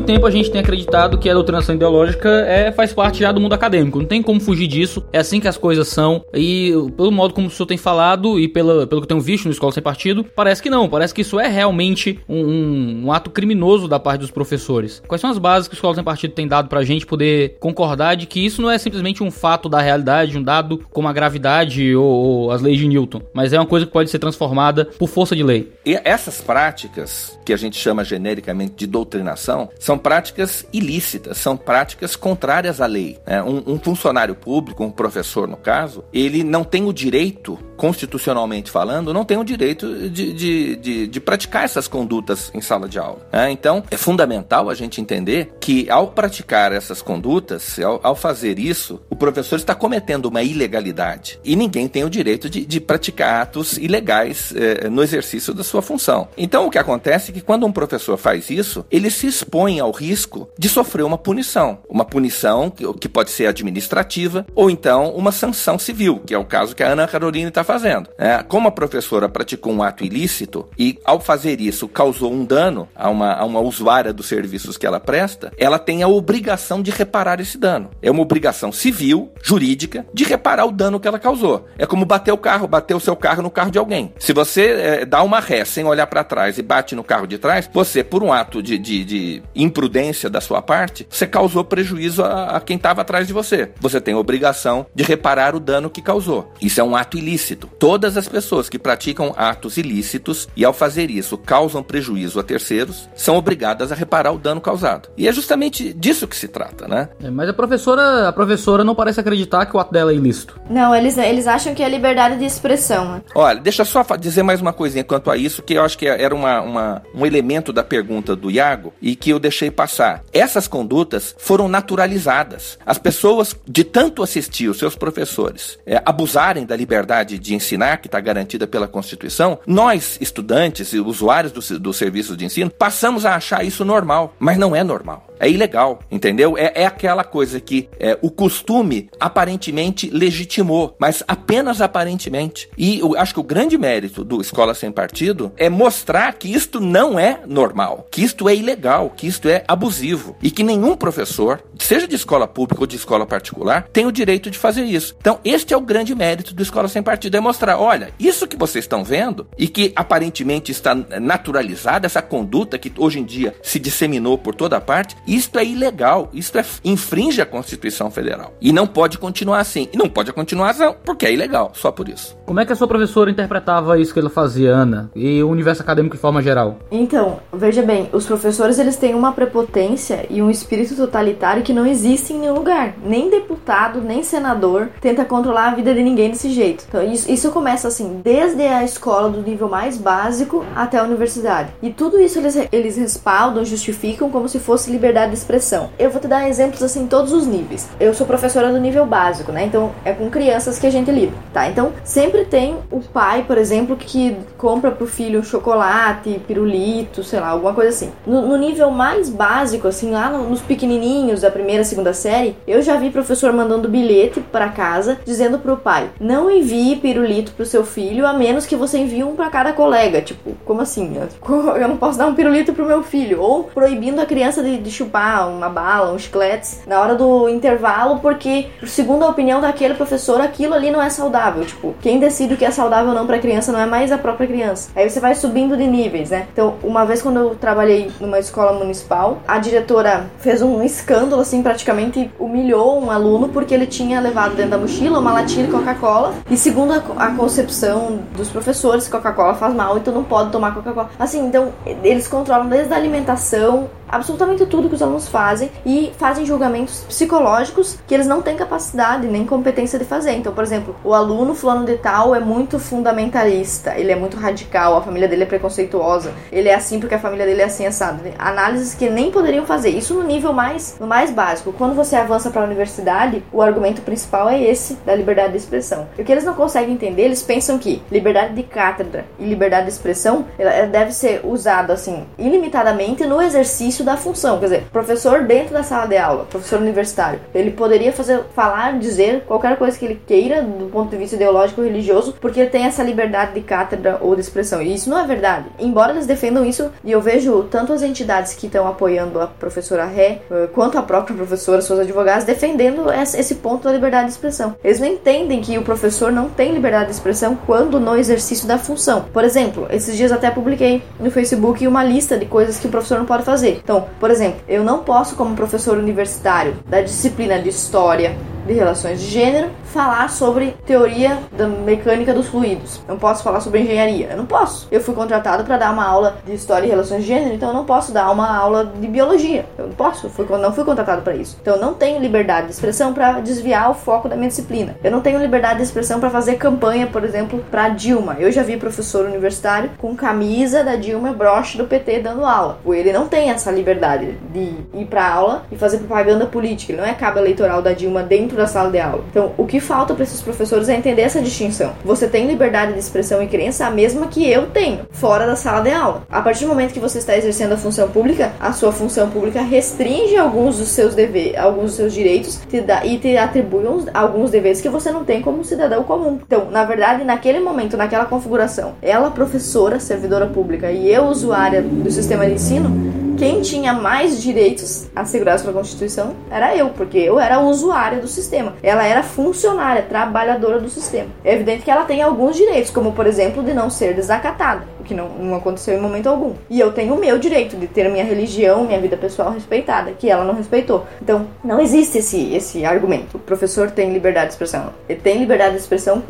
Muito tempo a gente tem acreditado que a doutrinação ideológica é, faz parte já do mundo acadêmico. Não tem como fugir disso. É assim que as coisas são. E pelo modo como o senhor tem falado e pelo, pelo que eu tenho visto no Escola Sem Partido, parece que não. Parece que isso é realmente um, um, um ato criminoso da parte dos professores. Quais são as bases que o Escola Sem Partido tem dado pra gente poder concordar de que isso não é simplesmente um fato da realidade, um dado como a gravidade ou, ou as leis de Newton, mas é uma coisa que pode ser transformada por força de lei? E essas práticas, que a gente chama genericamente de doutrinação, são práticas ilícitas, são práticas contrárias à lei. Né? Um, um, funcionário público, um professor no caso, ele não tem o direito, constitucionalmente falando, não tem o direito de, de, de, de praticar essas condutas em sala de aula. Né? Então, é fundamental a gente entender que ao praticar essas condutas, ao, ao, fazer isso, o professor está cometendo uma ilegalidade e ninguém tem o direito de, de praticar atos ilegais eh, no exercício da sua função. Então, o que acontece é que quando um professor faz isso, ele se expõe ao risco de sofrer uma punição. Uma punição que, que pode ser administrativa ou então uma sanção civil, que é o caso que a Ana Carolina está fazendo. É, como a professora praticou um ato ilícito e, ao fazer isso, causou um dano a uma, a uma usuária dos serviços que ela presta, ela tem a obrigação de reparar esse dano. É uma obrigação civil, jurídica, de reparar o dano que ela causou. É como bater o carro, bater o seu carro no carro de alguém. Se você é, dá uma ré sem olhar para trás e bate no carro de trás, você, por um ato de, de, de imprudência da sua parte, você causou prejuízo a, a quem estava atrás de você. Você tem a obrigação de reparar o dano que causou. Isso é um ato ilícito. Todas as pessoas que praticam atos ilícitos e ao fazer isso causam prejuízo a terceiros, são obrigadas a reparar o dano causado. E é justamente disso que se trata, né? É, mas a professora, a professora não parece acreditar que o ato dela é ilícito. Não, eles, eles acham que é liberdade de expressão. Né? Olha, deixa só dizer mais uma coisinha quanto a isso, que eu acho que era uma, uma um elemento da pergunta do Iago e que eu deixei deixei passar. Essas condutas foram naturalizadas. As pessoas, de tanto assistir os seus professores é, abusarem da liberdade de ensinar, que está garantida pela Constituição, nós, estudantes e usuários do, do serviço de ensino, passamos a achar isso normal. Mas não é normal. É ilegal, entendeu? É, é aquela coisa que é, o costume aparentemente legitimou, mas apenas aparentemente. E eu acho que o grande mérito do Escola Sem Partido é mostrar que isto não é normal, que isto é ilegal, que isto é abusivo e que nenhum professor, seja de escola pública ou de escola particular, tem o direito de fazer isso. Então, este é o grande mérito do Escola Sem Partido, é mostrar, olha, isso que vocês estão vendo e que aparentemente está naturalizada, essa conduta que hoje em dia se disseminou por toda parte, isto é ilegal, isto é, infringe a Constituição Federal. E não pode continuar assim. E não pode continuar assim porque é ilegal, só por isso. Como é que a sua professora interpretava isso que ela fazia, Ana? E o universo acadêmico de forma geral? Então, veja bem, os professores eles têm uma prepotência e um espírito totalitário que não existe em nenhum lugar. Nem deputado, nem senador tenta controlar a vida de ninguém desse jeito. Então, isso, isso começa assim, desde a escola do nível mais básico até a universidade. E tudo isso eles, eles respaldam, justificam como se fosse liberdade liberdade de expressão. Eu vou te dar exemplos assim em todos os níveis. Eu sou professora do nível básico, né? Então é com crianças que a gente lida, tá? Então sempre tem o pai, por exemplo, que compra pro filho chocolate, pirulito, sei lá, alguma coisa assim. No, no nível mais básico, assim, lá no, nos pequenininhos da primeira, segunda série, eu já vi professor mandando bilhete para casa dizendo pro pai: não envie pirulito pro seu filho a menos que você envie um para cada colega. Tipo, como assim? Eu não posso dar um pirulito pro meu filho. Ou proibindo a criança de, de chupar uma bala, um chicletes na hora do intervalo, porque, segundo a opinião daquele professor, aquilo ali não é saudável. Tipo, quem decide o que é saudável ou não pra criança não é mais a própria criança. Aí você vai subindo de níveis, né? Então, uma vez quando eu trabalhei numa escola municipal, a diretora fez um escândalo, assim, praticamente humilhou um aluno porque ele tinha levado dentro da mochila uma latinha de Coca-Cola. E segundo a, a concepção dos professores, Coca-Cola faz mal, então não pode tomar Coca-Cola. Assim, então, eles controlam desde a alimentação, absolutamente tudo que os alunos fazem e fazem julgamentos psicológicos que eles não têm capacidade nem competência de fazer. Então, por exemplo, o aluno fulano de tal é muito fundamentalista, ele é muito radical, a família dele é preconceituosa, ele é assim porque a família dele é assim assado. Análises que nem poderiam fazer. Isso no nível mais, no mais básico. Quando você avança para a universidade, o argumento principal é esse da liberdade de expressão. E o que eles não conseguem entender, eles pensam que liberdade de cátedra e liberdade de expressão ela deve ser usada assim ilimitadamente no exercício da função. Quer dizer, professor dentro da sala de aula, professor universitário, ele poderia fazer, falar, dizer qualquer coisa que ele queira do ponto de vista ideológico ou religioso, porque ele tem essa liberdade de cátedra ou de expressão. E isso não é verdade. Embora eles defendam isso, e eu vejo tanto as entidades que estão apoiando a professora Ré, eh, quanto a própria professora, seus advogados, defendendo esse ponto da liberdade de expressão. Eles não entendem que o professor não tem liberdade de expressão quando no exercício da função. Por exemplo, esses dias até publiquei no Facebook uma lista de coisas que o professor não pode fazer. Então, por exemplo, eu não posso, como professor universitário da disciplina de História de Relações de Gênero, falar sobre teoria da mecânica dos fluidos. Não posso falar sobre engenharia. Eu não posso. Eu fui contratado para dar uma aula de história e relações de gênero, então eu não posso dar uma aula de biologia. Eu não posso. Eu fui, não fui contratado para isso. Então eu não tenho liberdade de expressão para desviar o foco da minha disciplina. Eu não tenho liberdade de expressão para fazer campanha, por exemplo, para Dilma. Eu já vi professor universitário com camisa da Dilma e broche do PT dando aula. Ele não tem essa liberdade de ir para aula e fazer propaganda política. Ele não é cabo eleitoral da Dilma dentro da sala de aula. Então, o que falta para esses professores é entender essa distinção. Você tem liberdade de expressão e crença a mesma que eu tenho, fora da sala de aula. A partir do momento que você está exercendo a função pública, a sua função pública restringe alguns dos seus deveres, alguns dos seus direitos te dá, e te atribui uns, alguns deveres que você não tem como cidadão comum. Então, na verdade, naquele momento, naquela configuração, ela professora, servidora pública e eu usuária do sistema de ensino, quem tinha mais direitos assegurados pela Constituição era eu, porque eu era usuária do sistema. Ela era funcionária, trabalhadora do sistema. É evidente que ela tem alguns direitos, como por exemplo de não ser desacatada o que não, não aconteceu em momento algum. E eu tenho o meu direito de ter minha religião, minha vida pessoal respeitada, que ela não respeitou. Então, não existe esse, esse argumento. O professor tem liberdade de expressão. Ele tem liberdade de expressão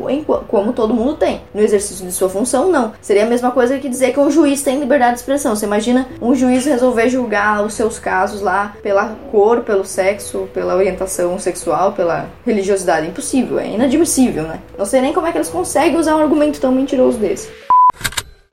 como todo mundo tem. No exercício de sua função, não. Seria a mesma coisa que dizer que um juiz tem liberdade de expressão. Você imagina um juiz resolver julgar os seus casos lá pela cor, pelo sexo, pela orientação sexual, pela religiosidade. Impossível, é inadmissível, né? Não sei nem como é que eles conseguem usar um argumento tão mentiroso desse.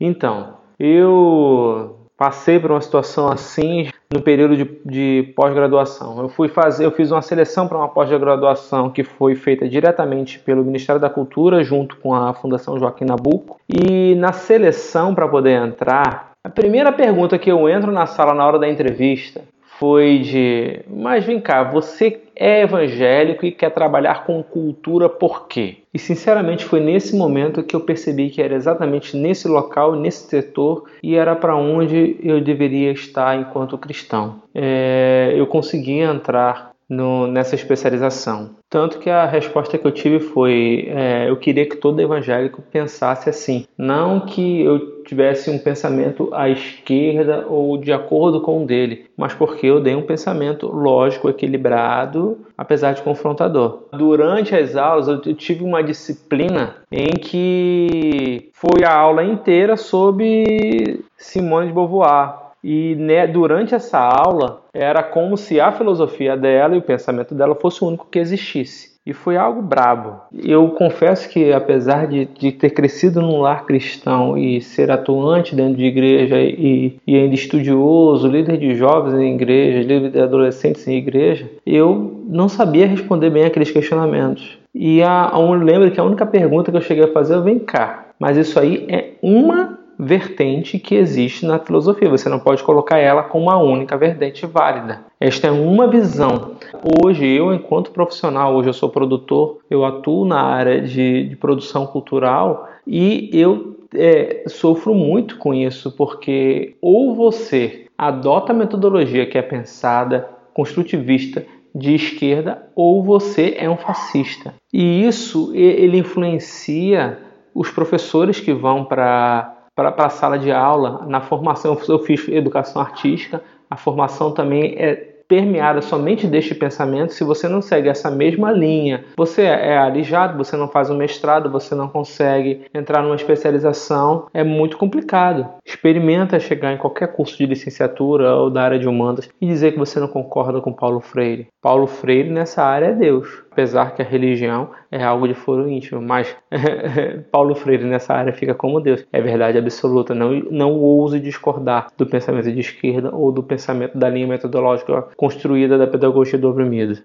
Então, eu passei por uma situação assim no período de, de pós-graduação. Eu fui fazer, eu fiz uma seleção para uma pós-graduação que foi feita diretamente pelo Ministério da Cultura junto com a Fundação Joaquim Nabuco. E na seleção para poder entrar, a primeira pergunta que eu entro na sala na hora da entrevista foi de: Mas vem cá, você é evangélico e quer trabalhar com cultura por quê? E sinceramente foi nesse momento que eu percebi que era exatamente nesse local, nesse setor, e era para onde eu deveria estar enquanto cristão. É, eu consegui entrar no, nessa especialização. Tanto que a resposta que eu tive foi: é, eu queria que todo evangélico pensasse assim. Não que eu tivesse um pensamento à esquerda ou de acordo com o dele, mas porque eu dei um pensamento lógico, equilibrado, apesar de confrontador. Durante as aulas, eu tive uma disciplina em que foi a aula inteira sobre Simone de Beauvoir e né, durante essa aula era como se a filosofia dela e o pensamento dela fosse o único que existisse. E foi algo brabo. Eu confesso que, apesar de, de ter crescido num lar cristão e ser atuante dentro de igreja e, e ainda estudioso, líder de jovens em igreja, líder de adolescentes em igreja, eu não sabia responder bem aqueles questionamentos. E a, a, eu lembro que a única pergunta que eu cheguei a fazer é: vem cá, mas isso aí é uma vertente que existe na filosofia. Você não pode colocar ela como a única vertente válida. Esta é uma visão. Hoje, eu, enquanto profissional, hoje eu sou produtor, eu atuo na área de, de produção cultural e eu é, sofro muito com isso, porque ou você adota a metodologia que é pensada, construtivista, de esquerda, ou você é um fascista. E isso ele influencia os professores que vão para para a sala de aula. Na formação, eu fiz educação artística, a formação também é permeada somente deste pensamento, se você não segue essa mesma linha, você é alijado, você não faz um mestrado, você não consegue entrar numa especialização, é muito complicado. Experimenta chegar em qualquer curso de licenciatura ou da área de humanas e dizer que você não concorda com Paulo Freire. Paulo Freire nessa área é Deus, apesar que a religião é algo de foro íntimo, mas Paulo Freire nessa área fica como Deus. É verdade absoluta, não, não ouse discordar do pensamento de esquerda ou do pensamento da linha metodológica construída da pedagogia do oprimido.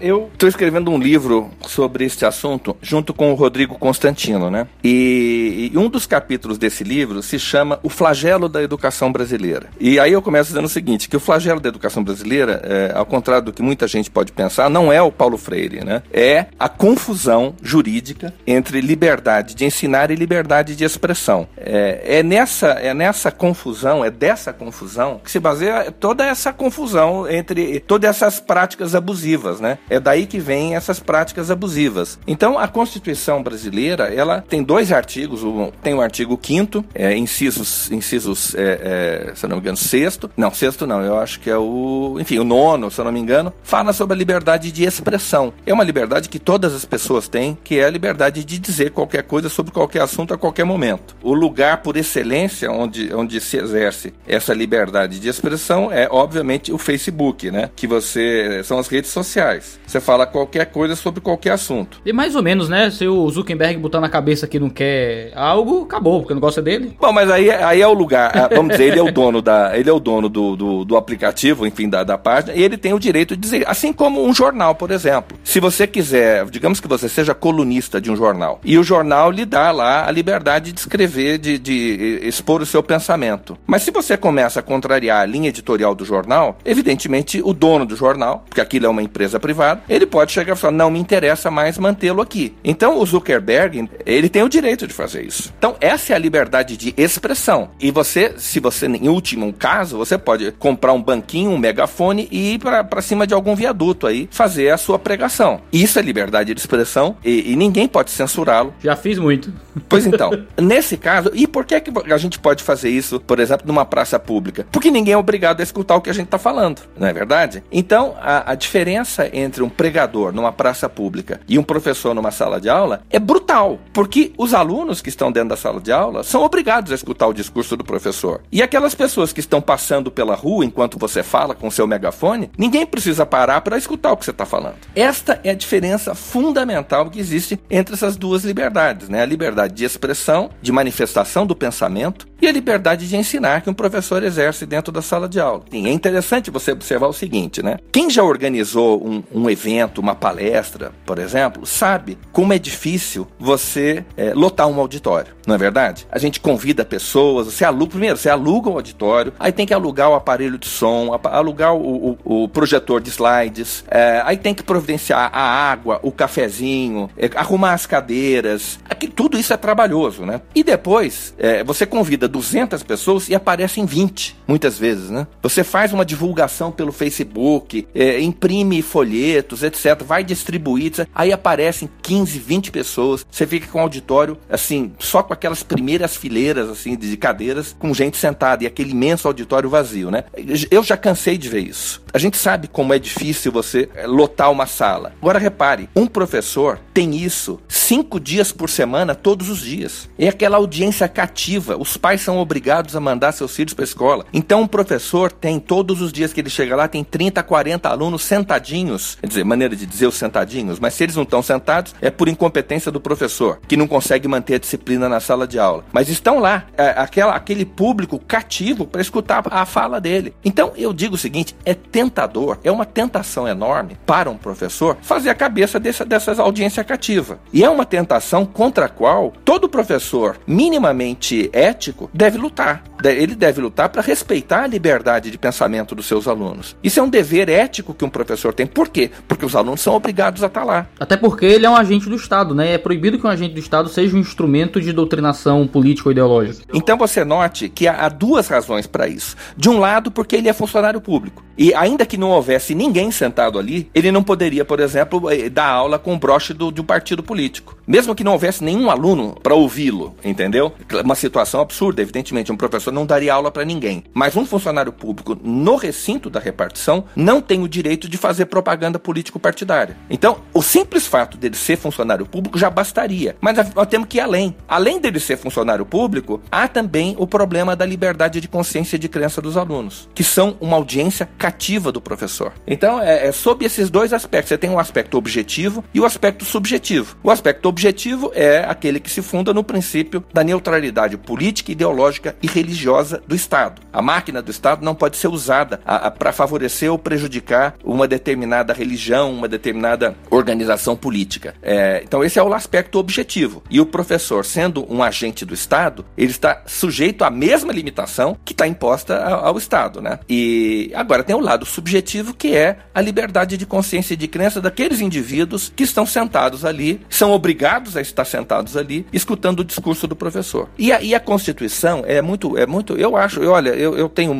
Eu estou escrevendo um livro sobre este assunto junto com o Rodrigo Constantino, né? E, e, um dos capítulos desse livro se chama O Flagelo da Educação Brasileira. E aí eu começo dizendo o seguinte, que o flagelo da educação brasileira, é, ao contrário do que muita gente pode pensar, não é o Paulo Freire, né? É a confusão jurídica entre liberdade de ensinar e liberdade de expressão. É, é nessa, é nessa confusão, é dessa confusão que se baseia toda essa confusão entre todas essas práticas abusivas, né? É daí que vem essas práticas abusivas. Então, a Constituição brasileira, ela tem dois artigos, tem o artigo 5 é, incisos, incisos é, é, se não me engano, sexto, não, sexto não, eu acho que é o, enfim, o nono, se eu não me engano, fala sobre a liberdade de expressão. É uma liberdade que todas as pessoas têm, que é a liberdade de dizer qualquer coisa sobre qualquer assunto a qualquer momento. O lugar por excelência onde, onde se exerce essa liberdade de expressão é, obviamente, o Facebook, né? Que você, são as redes sociais. Você fala qualquer coisa sobre qualquer assunto. E mais ou menos, né? Se o Zuckerberg botar na cabeça que não quer algo, acabou, porque não gosta dele. Bom, mas aí, aí é o lugar. Ah, vamos dizer, ele é o dono da. Ele é o dono do, do, do aplicativo, enfim, da, da página, e ele tem o direito de dizer, assim como um jornal, por exemplo. Se você quiser, digamos que você seja colunista de um jornal, e o jornal lhe dá lá a liberdade de escrever, de, de expor o seu pensamento. Mas se você começa a contrariar a linha editorial do jornal, evidentemente o dono do jornal, porque aquilo é uma empresa privada, ele pode chegar e falar, não me interessa mais mantê-lo aqui. Então o Zuckerberg, ele tem o direito de fazer isso. Então essa é a liberdade de expressão. E você, se você, em último caso, você pode comprar um banquinho, um megafone e ir para cima de algum viaduto aí, fazer a sua pregação. Isso é liberdade de expressão e, e ninguém pode censurá-lo. Já fiz muito. Pois então, nesse caso, e por que, que a gente pode fazer isso, por exemplo, numa praça pública? Porque ninguém é obrigado a escutar o que a gente está falando, não é verdade? Então, a, a diferença entre entre um pregador numa praça pública e um professor numa sala de aula é brutal, porque os alunos que estão dentro da sala de aula são obrigados a escutar o discurso do professor. E aquelas pessoas que estão passando pela rua enquanto você fala com seu megafone, ninguém precisa parar para escutar o que você está falando. Esta é a diferença fundamental que existe entre essas duas liberdades, né? A liberdade de expressão, de manifestação do pensamento e a liberdade de ensinar que um professor exerce dentro da sala de aula. E é interessante você observar o seguinte, né? Quem já organizou um, um evento, uma palestra, por exemplo, sabe como é difícil você é, lotar um auditório, não é verdade? A gente convida pessoas, você aluga, primeiro, você aluga o auditório, aí tem que alugar o aparelho de som, alugar o, o, o projetor de slides, é, aí tem que providenciar a água, o cafezinho, é, arrumar as cadeiras, aqui, tudo isso é trabalhoso, né? E depois, é, você convida 200 pessoas e aparecem 20, muitas vezes, né? Você faz uma divulgação pelo Facebook, é, imprime folhetos, etc. Vai distribuir, etc. aí aparecem 15, 20 pessoas. Você fica com o auditório, assim, só com aquelas primeiras fileiras, assim, de cadeiras, com gente sentada e aquele imenso auditório vazio, né? Eu já cansei de ver isso. A gente sabe como é difícil você é, lotar uma sala. Agora repare, um professor tem isso cinco dias por semana, todos os dias. É aquela audiência cativa. Os pais são obrigados a mandar seus filhos para a escola. Então, um professor tem todos os dias que ele chega lá, tem 30, 40 alunos sentadinhos. Quer dizer, maneira de dizer os sentadinhos, mas se eles não estão sentados, é por incompetência do professor, que não consegue manter a disciplina na sala de aula. Mas estão lá, é, aquela, aquele público cativo para escutar a fala dele. Então, eu digo o seguinte: é tentador, é uma tentação enorme para um professor fazer a cabeça dessa, dessas audiências cativa. E é uma tentação contra a qual todo professor minimamente ético deve lutar. Ele deve lutar para respeitar a liberdade de pensamento dos seus alunos. Isso é um dever ético que um professor tem. Por quê? Porque os alunos são obrigados a estar lá. Até porque ele é um agente do Estado, né? É proibido que um agente do Estado seja um instrumento de doutrinação política ou ideológica. Então você note que há duas razões para isso. De um lado, porque ele é funcionário público. E ainda que não houvesse ninguém sentado ali, ele não poderia, por exemplo, eh, dar aula com o broche do, de um partido político. Mesmo que não houvesse nenhum aluno para ouvi-lo, entendeu? Uma situação absurda, evidentemente. Um professor não daria aula para ninguém. Mas um funcionário público no recinto da repartição não tem o direito de fazer propaganda político-partidária. Então, o simples fato dele ser funcionário público já bastaria. Mas nós temos que ir além. Além dele ser funcionário público, há também o problema da liberdade de consciência e de crença dos alunos, que são uma audiência cativa do professor. Então, é, é sob esses dois aspectos. Você tem um aspecto objetivo e o aspecto subjetivo. O aspecto objetivo é aquele que se funda no princípio da neutralidade política, ideológica e religiosa do Estado. A máquina do Estado não pode ser usada para favorecer ou prejudicar uma determinada religião, uma determinada organização política. É, então, esse é o aspecto objetivo. E o professor, sendo um agente do Estado, ele está sujeito à mesma limitação que está imposta ao, ao Estado. Né? E agora tem o lado subjetivo, que é a liberdade de consciência e de crença daqueles indivíduos que estão sentados ali, são obrigados a estar sentados ali, escutando o discurso do professor. E a, e a Constituição é muito, é muito, eu acho, eu, olha, eu, eu tenho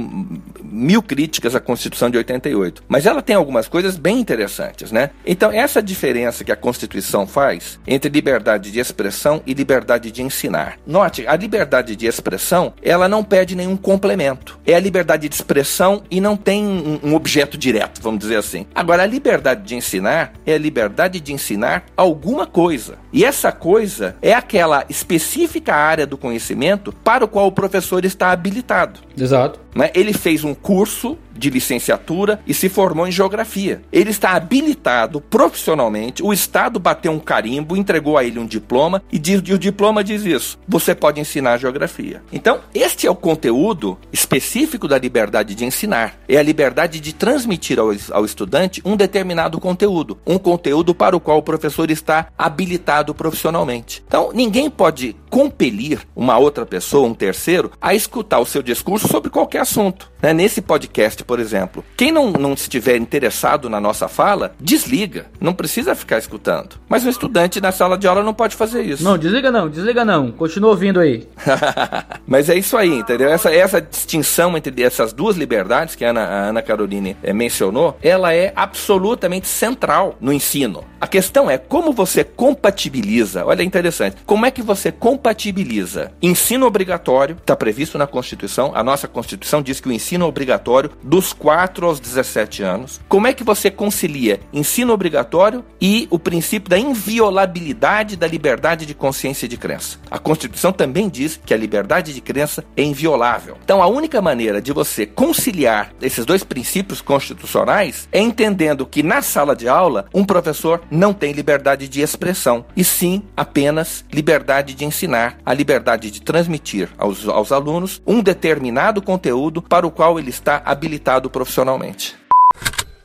mil críticas à Constituição de 88, mas ela tem algumas coisas bem interessantes, né? Então, essa diferença que a Constituição faz entre liberdade de expressão e liberdade de ensinar. Note, a liberdade de expressão, ela não pede nenhum complemento. É a liberdade de expressão e não tem um, um objeto direto, vamos dizer assim. Agora, a liberdade de ensinar é a liberdade de ensinar alguma coisa. E essa coisa é aquela específica área do conhecimento para o qual o professor está habilitado. Exato. Né? Ele fez um curso de licenciatura e se formou em geografia. Ele está habilitado profissionalmente, o Estado bateu um carimbo, entregou a ele um diploma e, diz, e o diploma diz isso: você pode ensinar geografia. Então, este é o conteúdo específico da liberdade de ensinar. É a liberdade de transmitir ao, ao estudante um determinado conteúdo, um conteúdo para o qual o professor está habilitado profissionalmente. Então, ninguém pode compelir uma outra pessoa, um terceiro, a escutar o seu discurso sobre qualquer assunto. Né? Nesse podcast, por exemplo, quem não, não estiver interessado na nossa fala, desliga. Não precisa ficar escutando. Mas um estudante na sala de aula não pode fazer isso. Não, desliga não, desliga não. Continua ouvindo aí. Mas é isso aí, entendeu? Essa, essa distinção entre essas duas liberdades que a Ana, a Ana Caroline é, mencionou, ela é absolutamente central no ensino. A questão é como você compatibiliza. Olha, é interessante. Como é que você compatibiliza ensino obrigatório, está previsto na Constituição, a nossa Constituição diz que o ensino obrigatório do dos 4 aos 17 anos. Como é que você concilia ensino obrigatório e o princípio da inviolabilidade da liberdade de consciência e de crença? A Constituição também diz que a liberdade de crença é inviolável. Então, a única maneira de você conciliar esses dois princípios constitucionais é entendendo que na sala de aula um professor não tem liberdade de expressão, e sim apenas liberdade de ensinar, a liberdade de transmitir aos, aos alunos um determinado conteúdo para o qual ele está habilitado profissionalmente.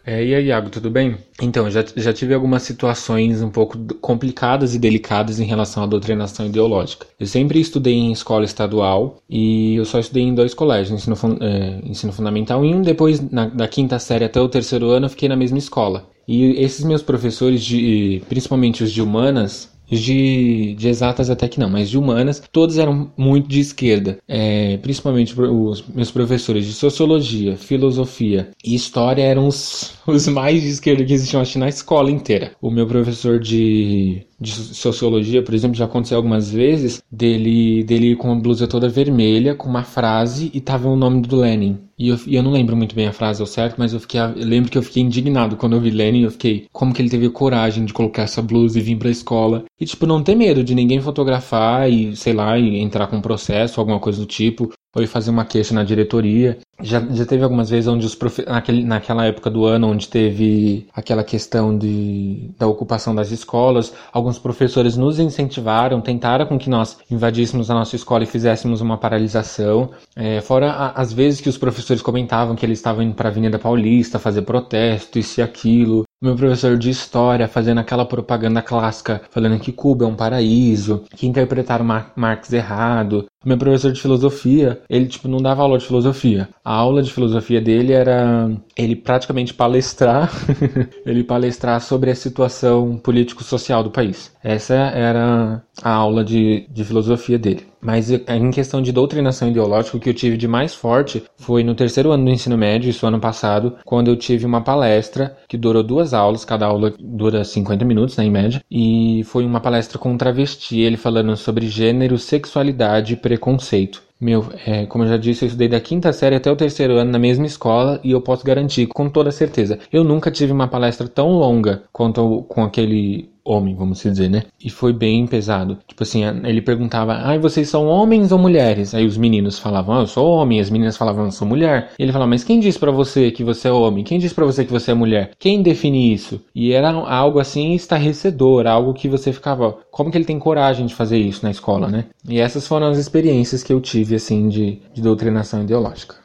É, e aí, Iago, tudo bem? Então, já, já tive algumas situações um pouco complicadas e delicadas em relação à doutrinação ideológica. Eu sempre estudei em escola estadual e eu só estudei em dois colégios, ensino, é, ensino fundamental e um, depois, na, da quinta série até o terceiro ano, eu fiquei na mesma escola. E esses meus professores, de, principalmente os de humanas, de, de exatas até que não, mas de humanas, todos eram muito de esquerda. É, principalmente os meus professores de sociologia, filosofia e história eram os, os mais de esquerda que existiam, acho, na escola inteira. O meu professor de de sociologia, por exemplo, já aconteceu algumas vezes dele, dele ir com uma blusa toda vermelha, com uma frase e tava o nome do Lenin. E eu, e eu não lembro muito bem a frase ao certo, mas eu, fiquei, eu lembro que eu fiquei indignado quando eu vi Lenin. Eu fiquei, como que ele teve coragem de colocar essa blusa e vir pra escola? E, tipo, não ter medo de ninguém fotografar e, sei lá, e entrar com um processo, alguma coisa do tipo foi fazer uma queixa na diretoria. Já, já teve algumas vezes onde os profe... Naquele, naquela época do ano onde teve aquela questão de, da ocupação das escolas, alguns professores nos incentivaram, tentaram com que nós invadíssemos a nossa escola e fizéssemos uma paralisação. É, fora a, as vezes que os professores comentavam que eles estavam indo para a Avenida Paulista fazer protesto, isso e aquilo meu professor de história fazendo aquela propaganda clássica, falando que Cuba é um paraíso, que interpretaram Marx errado. Meu professor de filosofia, ele tipo não dava aula de filosofia. A aula de filosofia dele era ele praticamente palestrar, ele palestrar sobre a situação político-social do país. Essa era a aula de, de filosofia dele. Mas em questão de doutrinação ideológica, o que eu tive de mais forte foi no terceiro ano do ensino médio, isso ano passado, quando eu tive uma palestra que durou duas aulas, cada aula dura 50 minutos, né, em média, e foi uma palestra com um travesti, ele falando sobre gênero, sexualidade e preconceito. Meu, é, como eu já disse, eu estudei da quinta série até o terceiro ano na mesma escola e eu posso garantir com toda certeza, eu nunca tive uma palestra tão longa quanto com aquele homem, vamos dizer, né? E foi bem pesado. Tipo assim, ele perguntava: "Ai, vocês são homens ou mulheres?" Aí os meninos falavam: "Ah, eu sou homem", as meninas falavam: "Eu sou mulher". E ele falava: "Mas quem disse para você que você é homem? Quem disse para você que você é mulher? Quem define isso?" E era algo assim estarrecedor, algo que você ficava: "Como que ele tem coragem de fazer isso na escola, né?" E essas foram as experiências que eu tive assim de, de doutrinação ideológica.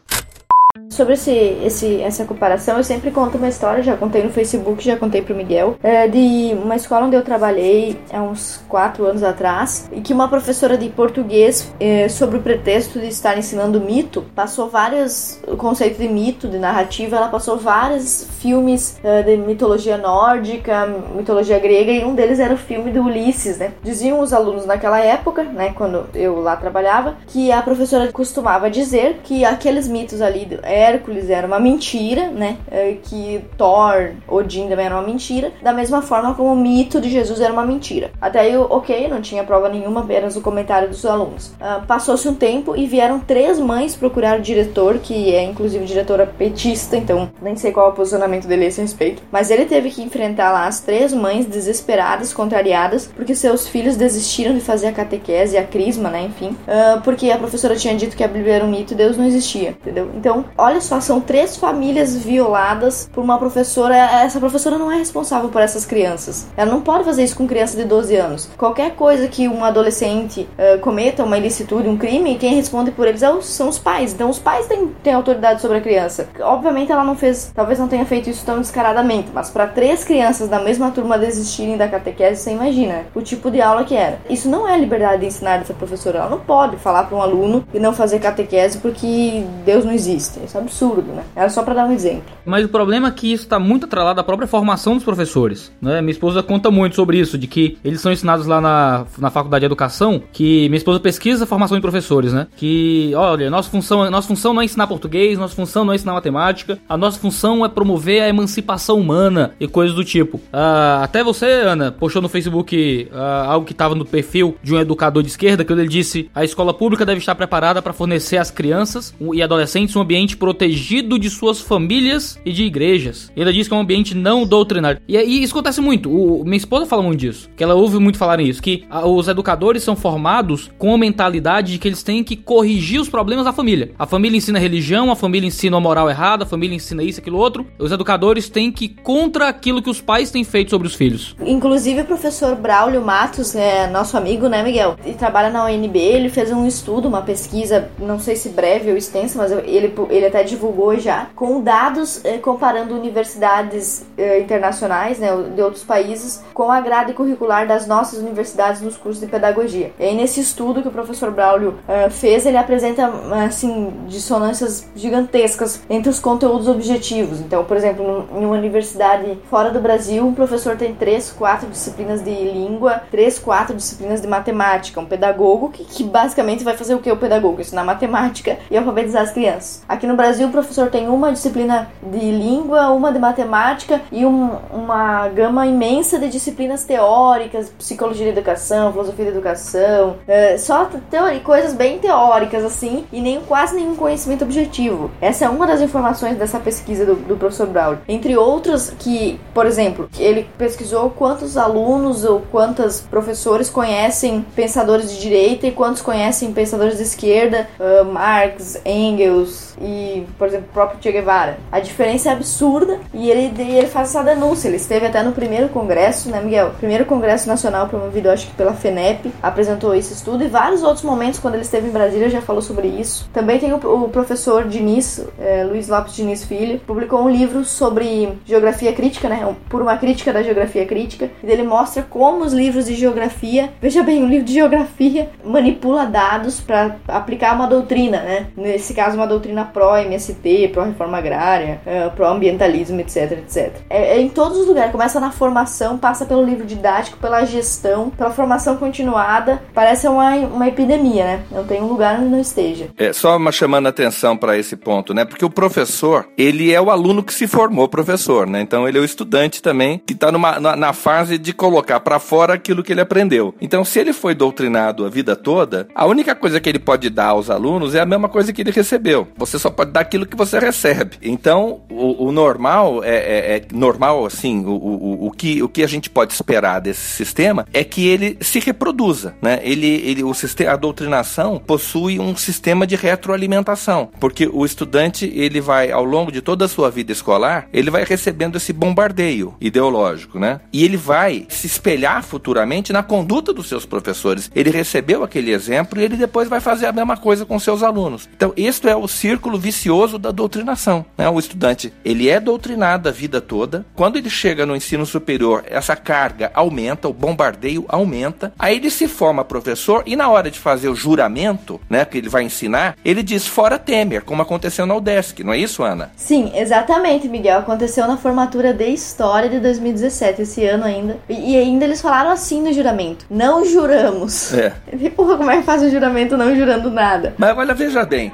Sobre esse, esse, essa comparação, eu sempre conto uma história, já contei no Facebook, já contei pro Miguel, é, de uma escola onde eu trabalhei há uns quatro anos atrás, e que uma professora de português, é, sobre o pretexto de estar ensinando mito, passou vários, o conceito de mito, de narrativa, ela passou vários filmes é, de mitologia nórdica, mitologia grega, e um deles era o filme do Ulisses, né? Diziam os alunos naquela época, né, quando eu lá trabalhava, que a professora costumava dizer que aqueles mitos ali é, Hércules era uma mentira, né? É, que Thor, Odin também era uma mentira. Da mesma forma como o mito de Jesus era uma mentira. Até aí, ok, não tinha prova nenhuma, apenas o comentário dos alunos. Uh, Passou-se um tempo e vieram três mães procurar o diretor, que é inclusive diretora petista, então nem sei qual é o posicionamento dele a esse respeito. Mas ele teve que enfrentar lá as três mães desesperadas, contrariadas, porque seus filhos desistiram de fazer a catequese, a crisma, né? Enfim, uh, porque a professora tinha dito que a Bíblia era um mito e Deus não existia, entendeu? Então, olha olha só, são três famílias violadas por uma professora. Essa professora não é responsável por essas crianças. Ela não pode fazer isso com criança de 12 anos. Qualquer coisa que um adolescente uh, cometa, uma ilicitude, um crime, quem responde por eles é são os pais. Então os pais têm, têm autoridade sobre a criança. Obviamente ela não fez, talvez não tenha feito isso tão descaradamente, mas para três crianças da mesma turma desistirem da catequese, você imagina o tipo de aula que era. Isso não é liberdade de ensinar dessa professora. Ela não pode falar para um aluno e não fazer catequese porque Deus não existe. Isso absurdo, né? Era só para dar um exemplo. Mas o problema é que isso está muito atrelado à própria formação dos professores, né? Minha esposa conta muito sobre isso, de que eles são ensinados lá na, na faculdade de educação, que minha esposa pesquisa a formação de professores, né? Que, olha, nossa função, nossa função não é ensinar português, nossa função não é ensinar matemática, a nossa função é promover a emancipação humana e coisas do tipo. Uh, até você, Ana, postou no Facebook uh, algo que estava no perfil de um educador de esquerda, que ele disse: a escola pública deve estar preparada para fornecer às crianças e adolescentes um ambiente protegido de suas famílias e de igrejas. Ele diz que é um ambiente não doutrinário. E, e isso acontece muito. O, minha esposa fala muito disso. Que ela ouve muito falar nisso. Que a, os educadores são formados com a mentalidade de que eles têm que corrigir os problemas da família. A família ensina religião, a família ensina a moral errada, a família ensina isso, aquilo, outro. Os educadores têm que ir contra aquilo que os pais têm feito sobre os filhos. Inclusive o professor Braulio Matos, é nosso amigo, né, Miguel? Ele trabalha na UNB, ele fez um estudo, uma pesquisa, não sei se breve ou extensa, mas ele, ele até divulgou já, com dados eh, comparando universidades eh, internacionais, né, de outros países, com a grade curricular das nossas universidades nos cursos de pedagogia. E aí, nesse estudo que o professor Braulio eh, fez, ele apresenta, assim, dissonâncias gigantescas entre os conteúdos objetivos. Então, por exemplo, em uma universidade fora do Brasil, um professor tem três, quatro disciplinas de língua, três, quatro disciplinas de matemática. Um pedagogo que, que basicamente vai fazer o que o pedagogo? Ensinar matemática e alfabetizar as crianças. Aqui no Brasil, o professor tem uma disciplina de língua, uma de matemática e um, uma gama imensa de disciplinas teóricas, psicologia da educação, filosofia da educação, é, só teoria, coisas bem teóricas assim e nem quase nenhum conhecimento objetivo. Essa é uma das informações dessa pesquisa do, do professor Brown. Entre outras que, por exemplo, ele pesquisou quantos alunos ou quantos professores conhecem pensadores de direita e quantos conhecem pensadores de esquerda, uh, Marx, Engels e, por exemplo, o próprio Che Guevara. A diferença é absurda e ele, ele faz essa denúncia. Ele esteve até no primeiro congresso, né, Miguel? Primeiro congresso nacional promovido, acho que pela FENEP, apresentou esse estudo e vários outros momentos quando ele esteve em Brasília já falou sobre isso. Também tem o, o professor Diniz, é, Luiz Lopes Diniz Filho, publicou um livro sobre geografia crítica, né? Por uma crítica da geografia crítica, e ele mostra como os livros de geografia, veja bem, um livro de geografia manipula dados para aplicar uma doutrina, né? Nesse caso, uma doutrina pró-MST, pró-reforma agrária, é, pró-ambientalismo, etc, etc. É, é, em todos os lugares, começa na formação, passa pelo livro didático, pela gestão, pela formação continuada, parece uma, uma epidemia, né? Não tem um lugar onde não esteja. É, só uma chamando a atenção para esse ponto, né? Porque o professor, ele é o aluno que se formou professor, né? Então ele é o estudante também que está na, na fase de colocar para fora aquilo que ele aprendeu. Então, se ele foi doutrinado a vida toda, a única coisa que ele pode dar aos alunos é a mesma coisa que ele recebeu. Você só pode dar aquilo que você recebe. Então, o, o normal é, é, é, normal, assim, o, o, o, que, o que a gente pode esperar desse sistema é que ele se reproduza, né? Ele, ele, o sistema, a doutrinação possui um sistema de retroalimentação, porque o estudante ele vai ao longo de toda a sua vida escolar, ele vai recebendo esse bombardeio ideológico, né? E ele vai se espelhar futuramente na conduta dos seus professores. Ele recebeu aquele exemplo e ele depois vai fazer a mesma coisa com seus alunos. Então, isto é o círculo vicioso da doutrinação, né? O estudante, ele é doutrinado a vida toda. Quando ele chega no ensino superior, essa carga aumenta, o bombardeio aumenta. Aí ele se forma professor e na hora de fazer o juramento, né, que ele vai ensinar, ele diz fora Temer, como aconteceu na UDESC, não é isso, Ana? Sim, exatamente, Miguel. Aconteceu na formatura de História de 2017, esse ano ainda. E, ainda eles falaram assim no juramento: não juramos. É. E, porra, como é que faz o juramento não jurando nada? Mas olha, veja bem.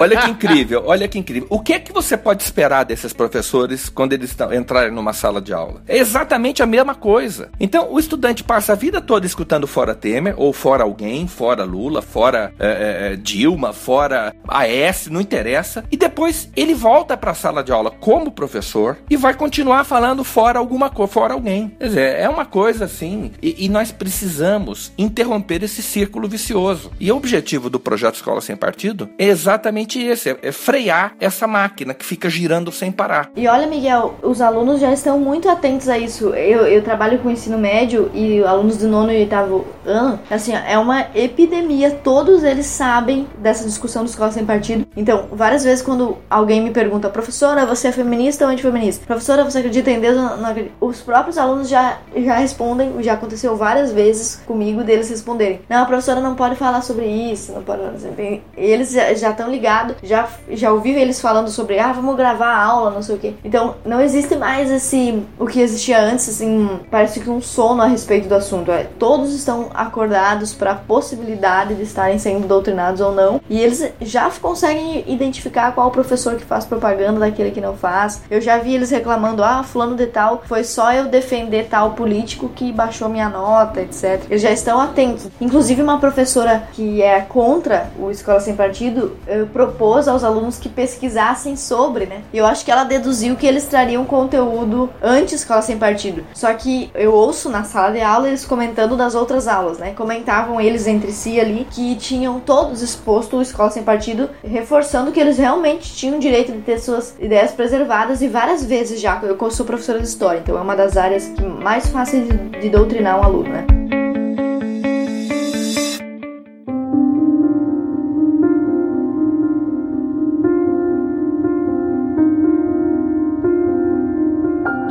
olha que incrível, olha que incrível. O que é que você pode esperar desses professores quando eles entrarem numa sala de aula? É exatamente a mesma coisa. Então, o estudante passa a vida toda escutando fora Temer, ou fora alguém, fora Lula, fora é, é, Dilma, fora AS, não interessa. E depois ele volta para a sala de aula como professor e vai continuar falando fora alguma coisa, fora alguém. Quer dizer, é uma coisa assim. E, e nós precisamos interromper esse círculo vicioso. E o objetivo do projeto Escola Sem Partido é exatamente esse: é, é frear essa máquina que fica girando sem parar. E olha, Miguel, os alunos já estão muito atentos a isso. Eu, eu trabalho com ensino médio e alunos do nono e oitavo ano, assim, é uma epidemia. Todos eles sabem dessa discussão do Escola Sem Partido. Então, várias vezes quando alguém me pergunta, professora, você é feminista ou antifeminista? Professora, você acredita em Deus não acredita? Os próprios alunos já, já respondem, já aconteceu várias vezes comigo deles responderem. Não, a professora não pode falar sobre isso, não pode. Eles já estão ligados, já, já ouvi eles falando sobre, ah, vamos gravar a aula, não sei o que. Então, não existe mais esse, o que existia antes, assim, parece que um sono a respeito do assunto. É, todos estão acordados para a possibilidade de estarem sendo doutrinados ou não, e eles já conseguem identificar qual o professor que faz propaganda daquele que não faz. Eu já vi eles reclamando, ah, fulano de tal, foi só eu defender tal político que baixou minha nota, etc. Eles já estão atentos. Inclusive, uma professora que é contra o Escola Sem Partido eh, propôs aos alunos alunos que pesquisassem sobre, né? Eu acho que ela deduziu que eles trariam conteúdo antes escola sem partido. Só que eu ouço na sala de aula eles comentando das outras aulas, né? Comentavam eles entre si ali que tinham todos exposto o escola sem partido, reforçando que eles realmente tinham direito de ter suas ideias preservadas e várias vezes já. Eu sou professora de história, então é uma das áreas que mais fácil de, de doutrinar um aluno, né?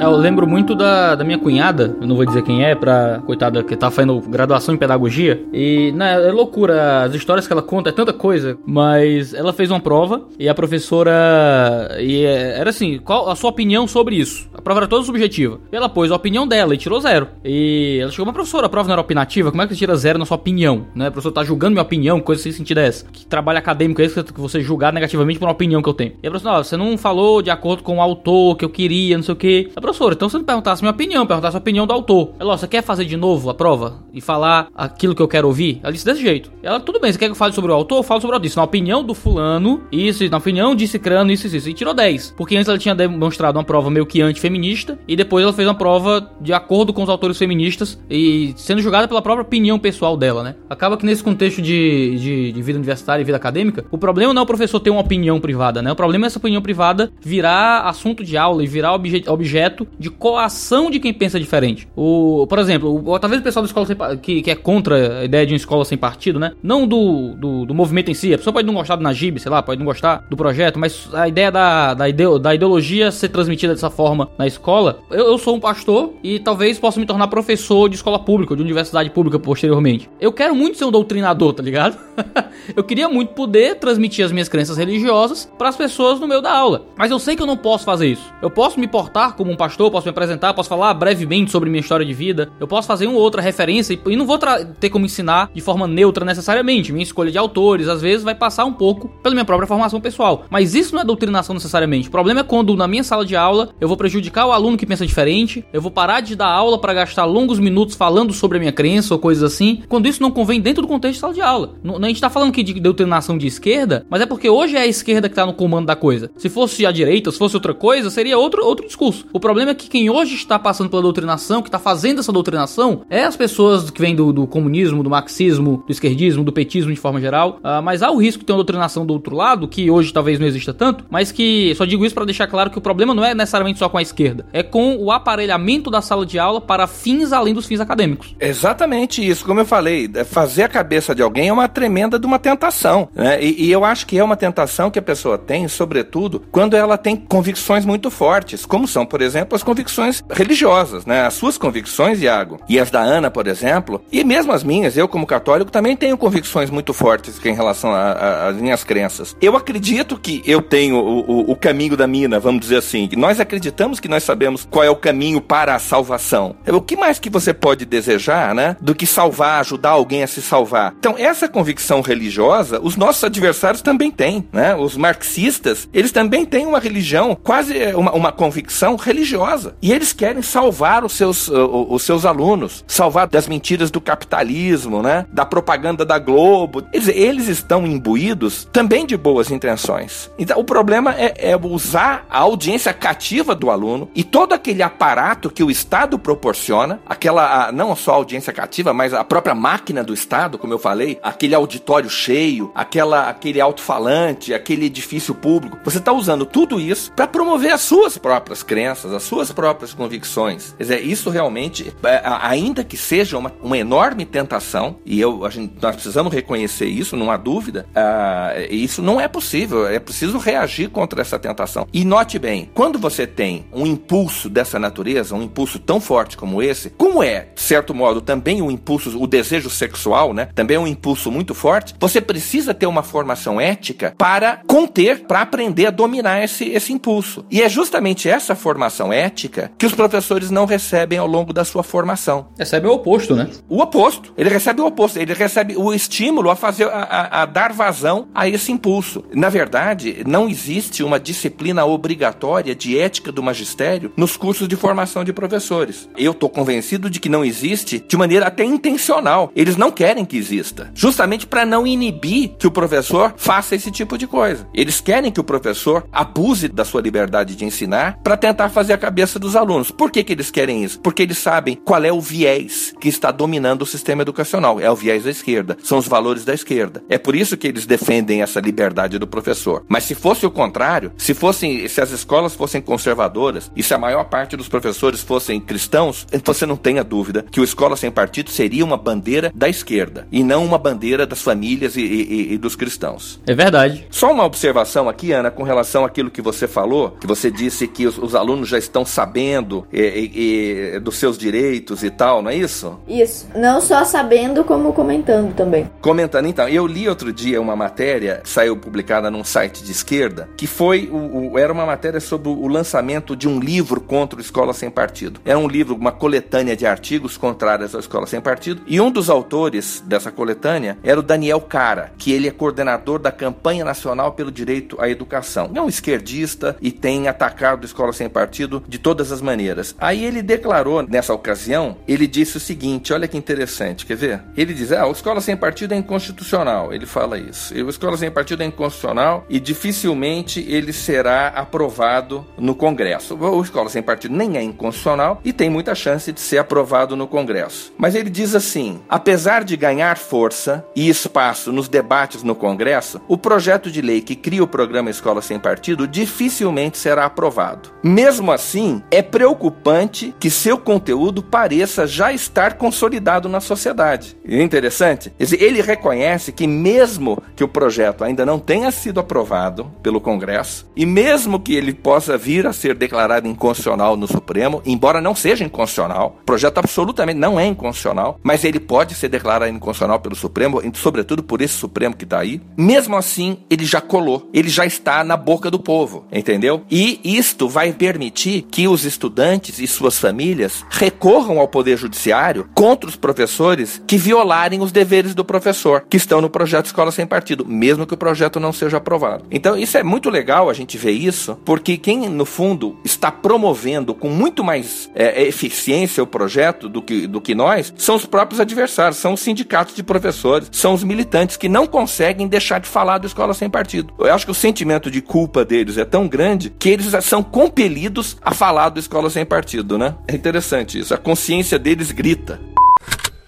Eu lembro muito da, da minha cunhada, eu não vou dizer quem é, pra coitada que tá fazendo graduação em pedagogia. E né, é loucura, as histórias que ela conta é tanta coisa, mas ela fez uma prova e a professora. E é, era assim: qual a sua opinião sobre isso? A prova era toda subjetiva. E ela pôs a opinião dela e tirou zero. E ela chegou, uma professora, a prova não era opinativa, como é que você tira zero na sua opinião? Né? A professora tá julgando minha opinião, coisa sem sentido é essa. Que trabalho acadêmico é esse que você julgar negativamente por uma opinião que eu tenho. E a professora, você não falou de acordo com o autor que eu queria, não sei o que. A professora, então você não perguntasse minha opinião, perguntasse a opinião do autor. Ela, você quer fazer de novo a prova e falar aquilo que eu quero ouvir? Ela disse desse jeito. Ela, tudo bem, você quer que eu fale sobre o autor? Eu falo sobre o autor. Isso, na opinião do fulano, isso, na opinião de Cicrano, isso, isso, isso. E tirou 10. Porque antes ela tinha demonstrado uma prova meio que antifeminista e depois ela fez uma prova de acordo com os autores feministas e sendo julgada pela própria opinião pessoal dela, né? Acaba que nesse contexto de, de, de vida universitária e vida acadêmica, o problema não é o professor ter uma opinião privada, né? O problema é essa opinião privada virar assunto de aula e virar obje objeto de coação de quem pensa diferente. O, por exemplo, o, talvez o pessoal da escola sem, que, que é contra a ideia de uma escola sem partido, né? Não do, do, do movimento em si. A pessoa pode não gostar do Najib, sei lá, pode não gostar do projeto, mas a ideia da, da, ideo, da ideologia ser transmitida dessa forma na escola. Eu, eu sou um pastor e talvez possa me tornar professor de escola pública, de universidade pública posteriormente. Eu quero muito ser um doutrinador, tá ligado? eu queria muito poder transmitir as minhas crenças religiosas para as pessoas no meio da aula. Mas eu sei que eu não posso fazer isso. Eu posso me portar como um pastor, posso me apresentar, posso falar brevemente sobre minha história de vida, eu posso fazer uma ou outra referência e, não vou ter como ensinar de forma neutra necessariamente. Minha escolha de autores, às vezes, vai passar um pouco pela minha própria formação pessoal. Mas isso não é doutrinação necessariamente. O problema é quando na minha sala de aula eu vou prejudicar o aluno que pensa diferente, eu vou parar de dar aula para gastar longos minutos falando sobre a minha crença ou coisas assim, quando isso não convém dentro do contexto de sala de aula. a gente tá falando aqui de doutrinação de esquerda, mas é porque hoje é a esquerda que tá no comando da coisa. Se fosse a direita, se fosse outra coisa, seria outro, outro discurso. O problema é que quem hoje está passando pela doutrinação, que está fazendo essa doutrinação, é as pessoas que vêm do, do, comunismo, do marxismo, do esquerdismo, do petismo de forma geral. Uh, mas há o risco de ter uma doutrinação do outro lado, que hoje talvez não exista tanto, mas que só digo isso para deixar claro que o problema não é necessariamente só com a esquerda, é com o aparelhamento da sala de aula para fins além dos fins acadêmicos. Exatamente isso, como eu falei, é fazer a cabeça de alguém é uma tremenda de uma tentação, né? E, e eu acho que é uma tentação que a pessoa tem, sobretudo, quando ela tem convicções muito fortes, como são, por exemplo, as convicções religiosas, né? As suas convicções, Iago, e as da Ana, por exemplo, e mesmo as minhas, eu como católico também tenho convicções muito fortes em relação às minhas crenças. Eu acredito que eu tenho o, o, o, caminho da mina, vamos dizer assim. Nós acreditamos que nós sabemos qual é o caminho para a salvação. O que mais que você pode desejar, né? Do que salvar, ajudar alguém a se salvar. Então, essa convicção religiosa, os nossos adversários também têm, né? Os marxistas, eles também têm uma religião, quase uma, uma convicção religiosa. E eles querem salvar os seus, os seus alunos, salvar das mentiras do capitalismo, né? Da propaganda da Globo. Eles, eles estão imbuídos também de boas intenções. Então, o problema é, é usar a audiência cativa do aluno e todo aquele aparato que o Estado proporciona, aquela, não só a audiência cativa, mas a própria máquina do Estado, como eu falei, aquele auditório cheio, aquela, aquele alto-falante, aquele edifício público. Você está usando tudo isso para promover as suas próprias crenças, as suas próprias convicções. Quer dizer, isso realmente, é, ainda que seja uma, uma enorme tentação, e eu, a gente, nós precisamos reconhecer isso, não há dúvida, uh, isso não é possível. É preciso reagir contra essa tentação. E note bem, quando você tem um impulso dessa natureza, um impulso tão forte como esse, como é, de certo modo, também o um impulso, o desejo sexual, né? Também é um impulso muito forte, você precisa ter uma formação ética para conter, para aprender a dominar esse, esse impulso. E é justamente essa formação ética que os professores não recebem ao longo da sua formação. Recebe o oposto, né? O oposto. Ele recebe o oposto. Ele recebe o estímulo a fazer, a, a, dar vazão a esse impulso. Na verdade, não existe uma disciplina obrigatória de ética do magistério nos cursos de formação de professores. Eu estou convencido de que não existe de maneira até intencional. Eles não querem que exista. Justamente para não inibir que o professor faça esse tipo de coisa. Eles querem que o professor abuse da sua liberdade de ensinar para tentar fazer a cabeça dos alunos. Por que, que eles querem isso? Porque eles sabem qual é o viés que está dominando o sistema educacional. É o viés da esquerda, são os valores da esquerda. É por isso que eles defendem essa liberdade do professor. Mas se fosse o contrário, se fossem, se as escolas fossem conservadoras e se a maior parte dos professores fossem cristãos, então você não tenha dúvida que o Escola Sem Partido seria uma bandeira da esquerda e não uma bandeira das famílias e, e, e dos cristãos. É verdade. Só uma observação aqui, Ana, com relação àquilo que você falou, que você disse que os, os alunos já estão sabendo e, dos seus direitos e tal, não é isso? Isso. Não só sabendo, como comentando também. Comentando, então. Eu li outro dia uma matéria, saiu publicada num site de esquerda, que foi o, o, era uma matéria sobre o lançamento de um livro contra o Escola Sem Partido. Era um livro, uma coletânea de artigos contrários à Escola Sem Partido, e um dos autores dessa coletânea era o Daniel Cara, que ele é coordenador da campanha nacional pelo direito à educação. É um esquerdista e tem atacado a Escola Sem Partido de todas as maneiras. Aí ele declarou, nessa ocasião, ele disse o seguinte, olha que interessante, quer ver? Ele diz, ah, a Escola Sem Partido é inconstitucional, ele fala isso. A Escola Sem Partido é inconstitucional e dificilmente ele será aprovado no Congresso. O Escola Sem Partido nem é inconstitucional e tem muita chance de ser aprovado no Congresso. Mas ele diz assim: apesar de ganhar força e espaço nos debates no Congresso, o projeto de lei que cria o programa Escola Sem Partido dificilmente será aprovado. Mesmo assim, é preocupante que seu conteúdo pareça já estar consolidado na sociedade. E é interessante, ele reconhece que mesmo que o projeto ainda não tenha sido aprovado pelo Congresso e mesmo que ele possa vir a ser declarado inconstitucional no Supremo, embora não seja inconstitucional, o projeto absolutamente não é inconstitucional, mas ele pode ser declarado inconstitucional pelo Supremo, sobretudo por esse Supremo que está aí. Mesmo assim, ele já colou, ele já está na boca do povo, entendeu? E isto vai permitir que os estudantes e suas famílias recorram ao Poder Judiciário contra os professores que violarem os deveres do professor, que estão no projeto Escola Sem Partido, mesmo que o projeto não seja aprovado. Então, isso é muito legal a gente ver isso, porque quem, no fundo, está promovendo com muito mais é, eficiência o projeto do que, do que nós, são os próprios adversários, são os sindicatos de professores, são os militantes que não conseguem deixar de falar da escola sem partido. Eu acho que o sentimento de culpa deles é tão grande que eles são compelidos a falar da escola sem partido, né? É interessante isso. A consciência deles grita.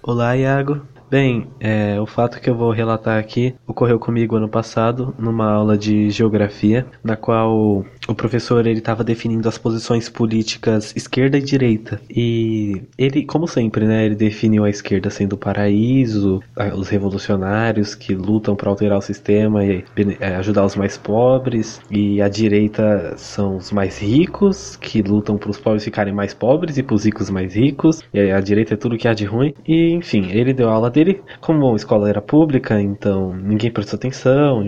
Olá, Iago. Bem, é, o fato que eu vou relatar aqui ocorreu comigo ano passado, numa aula de geografia, na qual o professor ele estava definindo as posições políticas esquerda e direita. E ele, como sempre, né, ele definiu a esquerda sendo o paraíso, os revolucionários que lutam para alterar o sistema e é, ajudar os mais pobres, e a direita são os mais ricos que lutam para os pobres ficarem mais pobres e para os ricos mais ricos. E a direita é tudo que há de ruim. E enfim, ele deu a aula dele, como a escola era pública, então ninguém prestou atenção,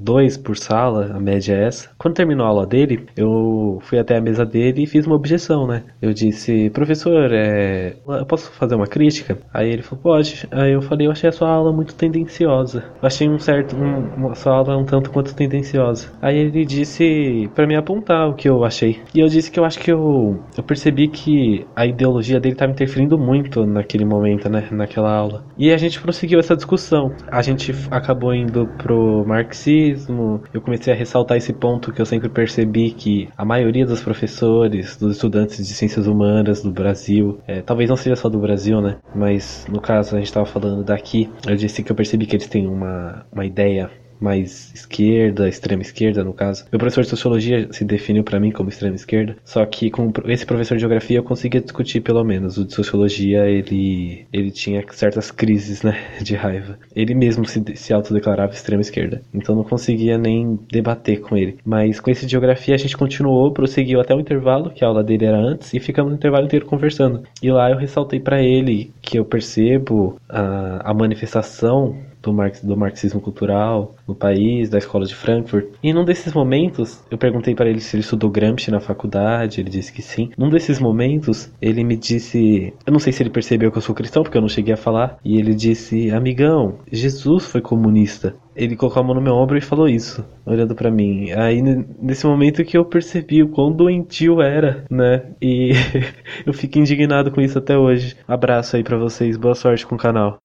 dois por sala, a média é essa. Quando terminou a aula dele, eu fui até a mesa dele e fiz uma objeção, né? Eu disse, professor, é... eu posso fazer uma crítica? Aí ele falou, pode. Aí eu falei, eu achei a sua aula muito tendenciosa. Eu achei um certo, um, a sua aula um tanto quanto tendenciosa. Aí ele disse para me apontar o que eu achei. E eu disse que eu acho que eu, eu percebi que a ideologia dele estava interferindo muito naquele momento, né? Naquela aula. E a gente prosseguiu essa discussão. A gente acabou indo pro marxismo. Eu comecei a ressaltar esse ponto que eu sempre percebi que a maioria dos professores, dos estudantes de ciências humanas do Brasil, é, talvez não seja só do Brasil, né? Mas no caso a gente estava falando daqui, eu disse que eu percebi que eles têm uma, uma ideia mais esquerda, extrema esquerda no caso. Meu professor de sociologia se definiu para mim como extrema esquerda, só que com esse professor de geografia eu conseguia discutir pelo menos. O de sociologia ele ele tinha certas crises, né, de raiva. Ele mesmo se, se autodeclarava extrema esquerda, então não conseguia nem debater com ele. Mas com esse de geografia a gente continuou, prosseguiu até o intervalo, que a aula dele era antes, e ficamos no intervalo inteiro conversando. E lá eu ressaltei para ele que eu percebo a, a manifestação do, marx, do marxismo cultural no país, da escola de Frankfurt. E num desses momentos, eu perguntei para ele se ele estudou Gramsci na faculdade, ele disse que sim. Num desses momentos, ele me disse, eu não sei se ele percebeu que eu sou cristão, porque eu não cheguei a falar, e ele disse: "Amigão, Jesus foi comunista". Ele colocou a mão no meu ombro e falou isso, olhando para mim. Aí nesse momento que eu percebi o quão doentio era, né? E eu fico indignado com isso até hoje. Abraço aí para vocês, boa sorte com o canal.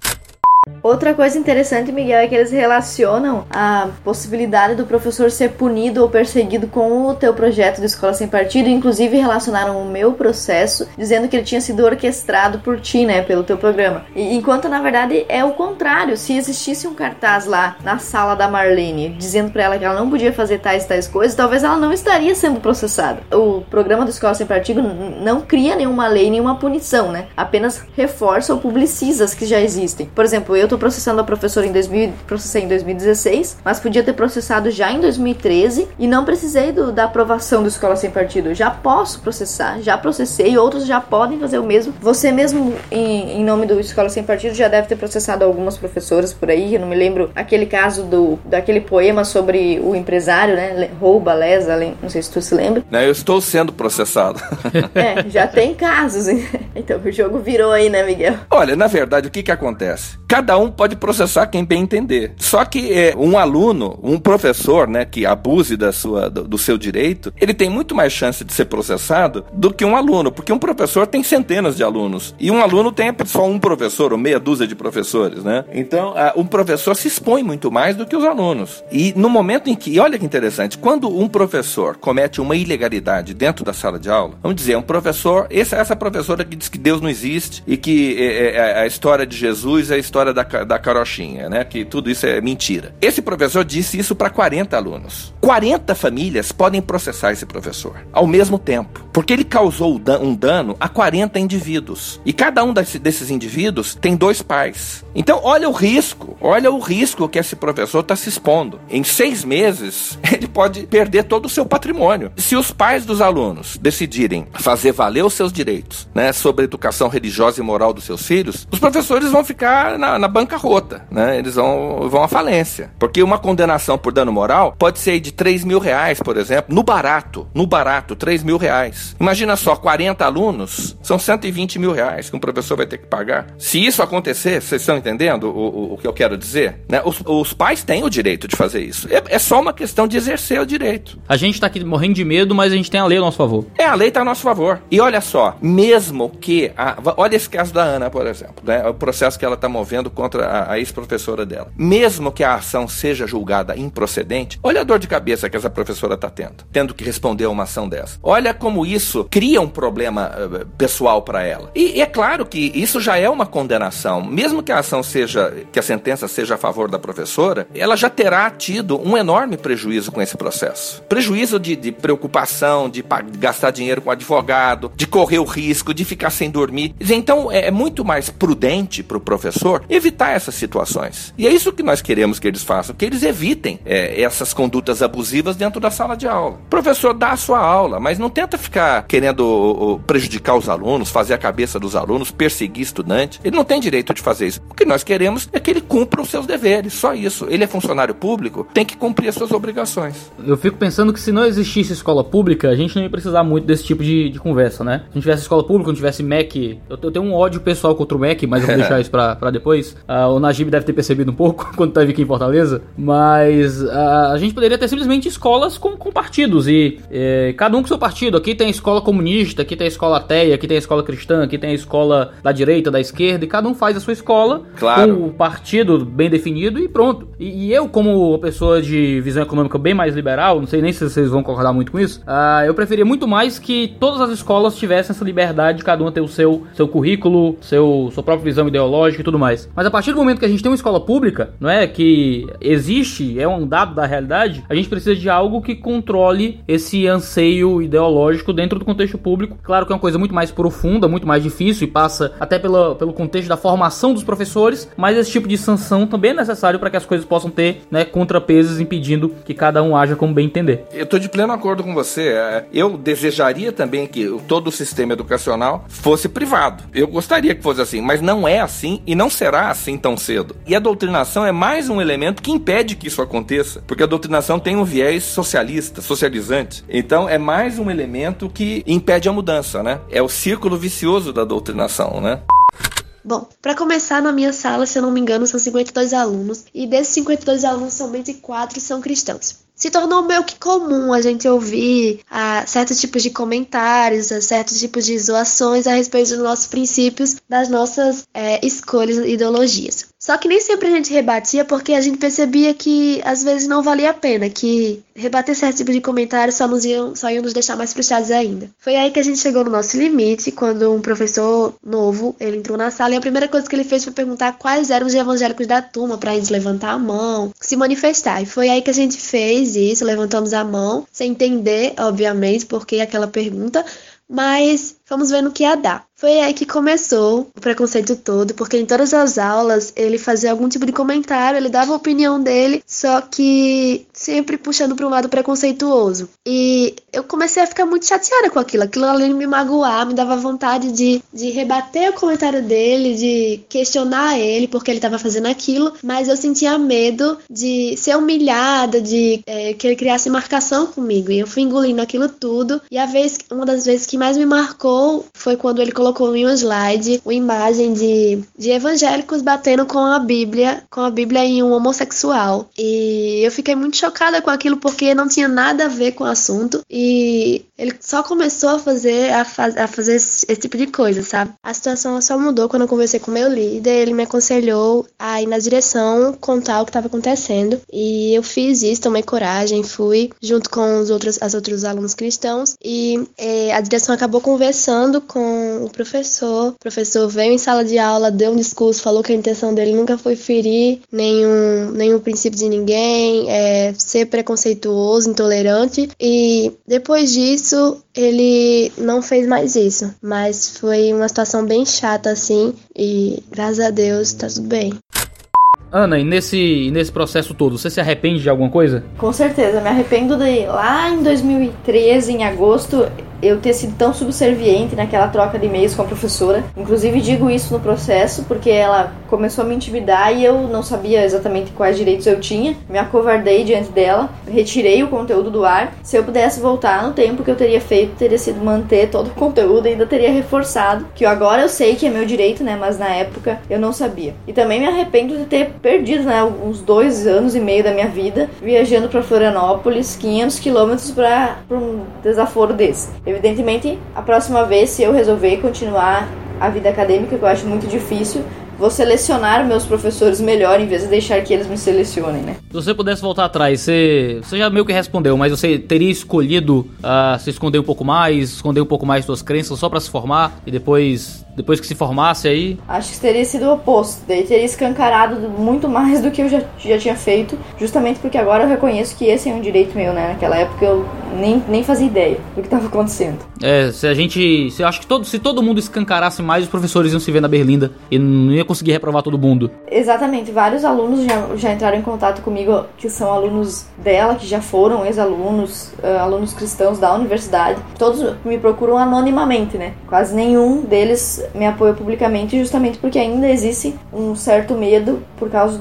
Outra coisa interessante, Miguel, é que eles relacionam a possibilidade do professor ser punido ou perseguido com o teu projeto de escola sem partido, inclusive relacionaram o meu processo, dizendo que ele tinha sido orquestrado por ti, né, pelo teu programa. E, enquanto na verdade é o contrário, se existisse um cartaz lá na sala da Marlene dizendo para ela que ela não podia fazer tais tais coisas, talvez ela não estaria sendo processada. O programa do escola sem partido não cria nenhuma lei, nenhuma punição, né? Apenas reforça ou publiciza as que já existem. Por exemplo, eu tô processando a professora em 2000, processei em 2016, mas podia ter processado já em 2013 e não precisei do, da aprovação do Escola Sem Partido. Eu já posso processar, já processei, outros já podem fazer o mesmo. Você mesmo, em, em nome do Escola Sem Partido, já deve ter processado algumas professoras por aí. Eu não me lembro aquele caso do daquele poema sobre o empresário, né? Rouba, lesa, não sei se tu se lembra. Eu estou sendo processado. é, já tem casos. Então o jogo virou aí, né, Miguel? Olha, na verdade, o que que acontece? Cada um pode processar quem bem entender. Só que é, um aluno, um professor, né, que abuse da sua, do, do, seu direito, ele tem muito mais chance de ser processado do que um aluno, porque um professor tem centenas de alunos e um aluno tem só um professor ou meia dúzia de professores, né? Então, a, um professor se expõe muito mais do que os alunos. E no momento em que, e olha que interessante, quando um professor comete uma ilegalidade dentro da sala de aula, vamos dizer, um professor, essa, essa professora que diz que Deus não existe e que é, é, a história de Jesus é a história da, da carochinha, né? Que tudo isso é mentira. Esse professor disse isso para 40 alunos. 40 famílias podem processar esse professor ao mesmo tempo, porque ele causou um dano a 40 indivíduos. E cada um desses indivíduos tem dois pais. Então, olha o risco, olha o risco que esse professor está se expondo. Em seis meses, ele pode perder todo o seu patrimônio. Se os pais dos alunos decidirem fazer valer os seus direitos né, sobre a educação religiosa e moral dos seus filhos, os professores vão ficar na, na bancarrota, né? Eles vão, vão à falência. Porque uma condenação por dano moral pode ser de 3 mil reais, por exemplo, no barato. No barato, 3 mil reais. Imagina só, 40 alunos, são 120 mil reais que um professor vai ter que pagar. Se isso acontecer, vocês estão entendendo o, o, o que eu quero dizer? Né? Os, os, pais têm o direito de fazer isso. É, é, só uma questão de exercer o direito. A gente tá aqui morrendo de medo, mas a gente tem a lei a nosso favor. É, a lei tá a nosso favor. E olha só, mesmo que. A, olha esse caso da Ana, por exemplo, né? O processo que ela tá movendo contra a, a ex-professora dela. Mesmo que a ação seja julgada improcedente, olha a dor de cabeça que essa professora está tendo, tendo que responder a uma ação dessa. Olha como isso cria um problema uh, pessoal para ela. E, e, é claro que isso já é uma condenação. Mesmo que a ação seja, que a sentença seja a favor da professora, ela já terá tido um enorme prejuízo com esse processo. Prejuízo de, de preocupação, de, gastar dinheiro com advogado, de correr o risco, de ficar sem dormir. Então é, é muito mais prudente para o professor evitar essas situações. E é isso que nós queremos que eles façam, que eles evitem é, essas condutas abusivas dentro da sala de aula. O professor dá a sua aula, mas não tenta ficar querendo prejudicar os alunos, fazer a cabeça dos alunos, perseguir estudante. Ele não tem direito de fazer isso. O que nós queremos é que ele cumpra os seus deveres, só isso. Ele é funcionário público, tem que cumprir as suas obrigações. Eu fico pensando que se não existisse escola pública, a gente não ia precisar muito desse tipo de, de conversa, né? Se não tivesse escola pública, não tivesse MEC, eu, eu tenho um ódio pessoal contra o MEC, mas eu vou deixar isso pra, pra depois. Uh, o Najib deve ter percebido um pouco quando esteve aqui em Fortaleza, mas uh, a gente poderia ter simplesmente escolas com, com partidos e eh, cada um com seu partido. Aqui tem a escola comunista, aqui tem a escola ateia, aqui tem a escola cristã, aqui tem a escola da direita, da esquerda, e cada um faz a sua escola claro. com o partido bem definido e pronto. E, e, eu, como uma pessoa de visão econômica bem mais liberal, não sei nem se vocês vão concordar muito com isso, uh, eu preferia muito mais que todas as escolas tivessem essa liberdade de cada um ter o seu, seu currículo, seu, sua própria visão ideológica e tudo mais. Mas a partir do momento que a gente tem uma escola pública, não é? Que existe, é um dado da realidade, a gente precisa de algo que controle esse anseio ideológico dentro do contexto público. Claro que é uma coisa muito mais profunda, muito mais difícil e passa até pela, pelo contexto da formação dos professores, mas esse tipo de sanção também é necessário para que as coisas possam ter né, contrapesos impedindo que cada um haja como bem entender. Eu estou de pleno acordo com você. É, eu desejaria também que todo o sistema educacional fosse privado. Eu gostaria que fosse assim, mas não é assim e não será assim tão cedo. E a doutrinação é mais um elemento que impede que isso aconteça, porque a doutrinação tem um viés socialista, socializante. Então é mais um elemento que impede a mudança, né? É o círculo vicioso da doutrinação, né? Bom, para começar, na minha sala, se eu não me engano, são 52 alunos, e desses 52 alunos, somente 4 são cristãos se tornou meio que comum a gente ouvir a, ah, certos tipos de comentários, a certos tipos de zoações a respeito dos nossos princípios, das nossas é, escolhas e ideologias. Só que nem sempre a gente rebatia porque a gente percebia que às vezes não valia a pena, que rebater certo tipo de comentário só, nos iam, só iam nos deixar mais frustrados ainda. Foi aí que a gente chegou no nosso limite, quando um professor novo, ele entrou na sala e a primeira coisa que ele fez foi perguntar quais eram os evangélicos da turma para eles levantar a mão, se manifestar. E foi aí que a gente fez isso, levantamos a mão, sem entender, obviamente, porque aquela pergunta, mas fomos vendo o que ia dar. Foi aí que começou o preconceito todo, porque em todas as aulas ele fazia algum tipo de comentário, ele dava a opinião dele, só que sempre puxando para um lado preconceituoso. E eu comecei a ficar muito chateada com aquilo. Aquilo além de me magoar, me dava vontade de, de rebater o comentário dele, de questionar ele porque ele estava fazendo aquilo, mas eu sentia medo de ser humilhada, de é, que ele criasse marcação comigo. E eu fui engolindo aquilo tudo. E a vez, uma das vezes que mais me marcou foi quando ele colocou em um slide uma imagem de, de evangélicos batendo com a Bíblia, com a Bíblia em um homossexual. E eu fiquei muito chocada com aquilo porque não tinha nada a ver com o assunto e ele só começou a fazer a, faz, a fazer esse, esse, tipo de coisa, sabe? A situação só mudou quando eu conversei com meu líder, ele me aconselhou a ir na direção contar o que estava acontecendo e eu fiz isso, tomei coragem, fui junto com os outros, as outros alunos cristãos e é, a direção acabou conversando com o professor. O professor veio em sala de aula, deu um discurso, falou que a intenção dele nunca foi ferir nenhum, nenhum princípio de ninguém, é, ser preconceituoso, intolerante. E depois disso, ele não fez mais isso. Mas foi uma situação bem chata, assim. E graças a Deus tá tudo bem. Ana, e nesse, nesse processo todo, você se arrepende de alguma coisa? Com certeza, me arrependo de lá em 2013, em agosto, eu ter sido tão subserviente naquela troca de e-mails com a professora. Inclusive digo isso no processo porque ela começou a me intimidar e eu não sabia exatamente quais direitos eu tinha. Me acovardei diante dela, retirei o conteúdo do ar. Se eu pudesse voltar no tempo que eu teria feito, teria sido manter todo o conteúdo ainda teria reforçado que agora eu sei que é meu direito, né, mas na época eu não sabia. E também me arrependo de ter perdido, né, uns dois anos e meio da minha vida viajando para Florianópolis, 500 quilômetros para um desaforo desse. Evidentemente, a próxima vez, se eu resolver continuar a vida acadêmica, que eu acho muito difícil, vou selecionar meus professores melhor em vez de deixar que eles me selecionem, né? Se você pudesse voltar atrás, você, você já meio que respondeu, mas você teria escolhido uh, se esconder um pouco mais, esconder um pouco mais suas crenças só para se formar e depois depois que se formasse aí? Acho que teria sido o oposto. Daí teria escancarado muito mais do que eu já, já tinha feito, justamente porque agora eu reconheço que esse é um direito meu, né? Naquela época eu nem, nem fazia ideia do que estava acontecendo. É, se a gente. Se, eu acho que todo, se todo mundo escancarasse mais, os professores iam se ver na Berlinda e não ia conseguir reprovar todo mundo. Exatamente. Vários alunos já, já entraram em contato comigo que são alunos dela, que já foram ex-alunos, uh, alunos cristãos da universidade. Todos me procuram anonimamente, né? Quase nenhum deles me apoia publicamente justamente porque ainda existe um certo medo por causa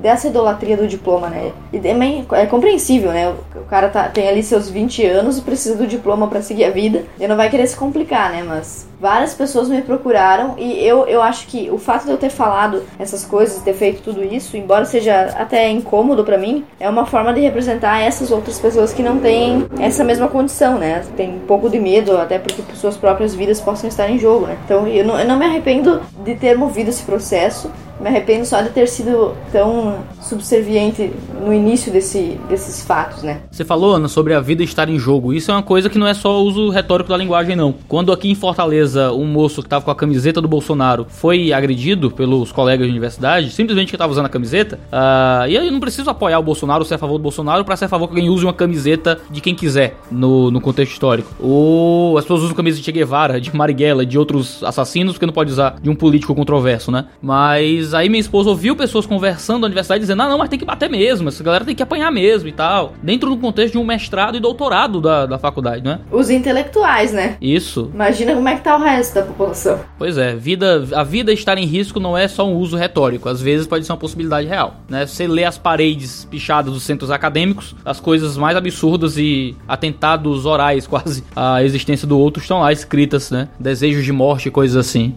dessa idolatria do diploma, né? E também é compreensível, né? O cara tá, tem ali seus 20 anos e precisa do diploma para seguir a vida. E não vai querer se complicar, né? Mas várias pessoas me procuraram e eu, eu acho que o fato de eu ter falado essas coisas, ter feito tudo isso, embora seja até incômodo para mim, é uma forma de representar essas outras pessoas que não têm essa mesma condição, né? Tem um pouco de medo, até porque suas próprias vidas possam estar em jogo, né? Então eu não, eu não me arrependo de ter movido esse processo. Me arrependo só de ter sido tão subserviente no início desse, desses fatos, né? Você falou, Ana, sobre a vida estar em jogo. Isso é uma coisa que não é só uso retórico da linguagem, não. Quando aqui em Fortaleza um moço que estava com a camiseta do Bolsonaro foi agredido pelos colegas de universidade, simplesmente que estava usando a camiseta, uh, e aí não preciso apoiar o Bolsonaro, ser a favor do Bolsonaro, para ser a favor que alguém use uma camiseta de quem quiser no, no contexto histórico. Ou as pessoas usam camiseta de Che Guevara, de Marighella, de outros assassinos, porque não pode usar de um político controverso, né? Mas aí minha esposa ouviu pessoas conversando na universidade dizendo: ah, não, mas tem que bater mesmo, essa galera tem que apanhar mesmo e tal. Dentro do contexto de um mestrado e doutorado da, da faculdade, né? Os intelectuais, né? Isso. Imagina como é que tá o resto da população. Pois é, vida, a vida estar em risco não é só um uso retórico, às vezes pode ser uma possibilidade real, né? Você lê as paredes pichadas dos centros acadêmicos, as coisas mais absurdas e atentados orais quase à existência do outro estão lá escritas, né? Desejos de morte e coisas assim.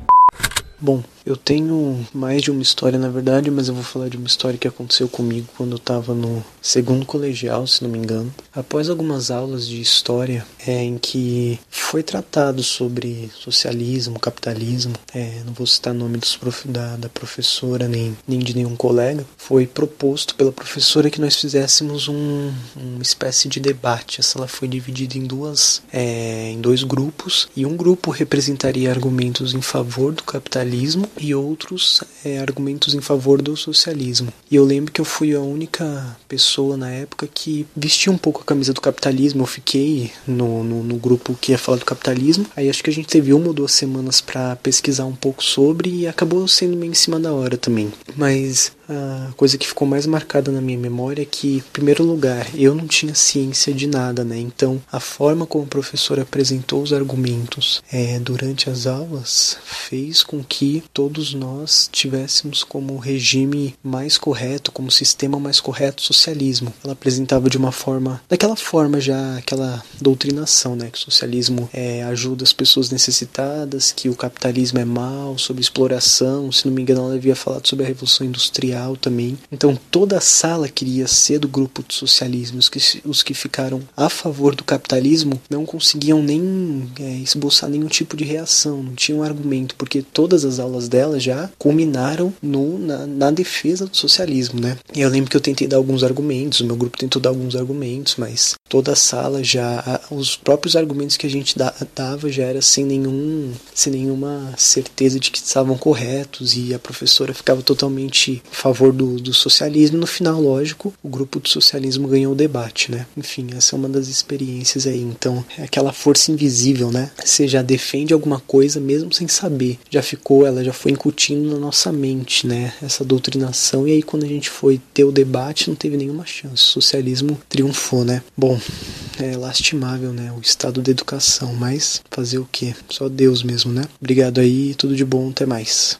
Bom, Eu tenho mais de uma história, na verdade, mas eu vou falar de uma história que aconteceu comigo quando eu estava no segundo colegial, se não me engano. Após algumas aulas de história, é, em que foi tratado sobre socialismo, capitalismo, é, não vou citar nome dos prof, da, da professora nem, nem de nenhum colega, foi proposto pela professora que nós fizéssemos um, uma espécie de debate. Essa ela foi dividida em duas, é, em dois grupos e um grupo representaria argumentos em favor do capitalismo e outros é, argumentos em favor do socialismo. E eu lembro que eu fui a única pessoa na época que vestia um pouco a camisa do capitalismo. Eu fiquei no, no, no grupo que ia falar do capitalismo. Aí acho que a gente teve uma ou duas semanas para pesquisar um pouco sobre e acabou sendo meio em cima da hora também. Mas a coisa que ficou mais marcada na minha memória é que, em primeiro lugar, eu não tinha ciência de nada, né? Então, a forma como o professor apresentou os argumentos é, durante as aulas fez com que todos nós tivéssemos como regime mais correto, como sistema mais correto, socialismo. Ela apresentava de uma forma, daquela forma já, aquela doutrinação, né? Que o socialismo é, ajuda as pessoas necessitadas, que o capitalismo é mal, sobre exploração. Se não me engano, ela havia falado sobre a Revolução Industrial também. Então, toda a sala queria ser do grupo do socialismo. Os que, os que ficaram a favor do capitalismo não conseguiam nem é, esboçar nenhum tipo de reação, não tinham argumento, porque todas as aulas dela já culminaram no, na, na defesa do socialismo, né? E eu lembro que eu tentei dar alguns argumentos, o meu grupo tentou dar alguns argumentos, mas toda a sala já, os próprios argumentos que a gente dava já era sem nenhum, sem nenhuma certeza de que estavam corretos e a professora ficava totalmente favor do, do socialismo. No final, lógico, o grupo do socialismo ganhou o debate, né? Enfim, essa é uma das experiências aí. Então, é aquela força invisível, né? Você já defende alguma coisa mesmo sem saber. Já ficou, ela já foi incutindo na nossa mente, né? Essa doutrinação. E aí, quando a gente foi ter o debate, não teve nenhuma chance. O socialismo triunfou, né? Bom, é lastimável, né? O estado da educação. Mas fazer o quê? Só Deus mesmo, né? Obrigado aí, tudo de bom, até mais.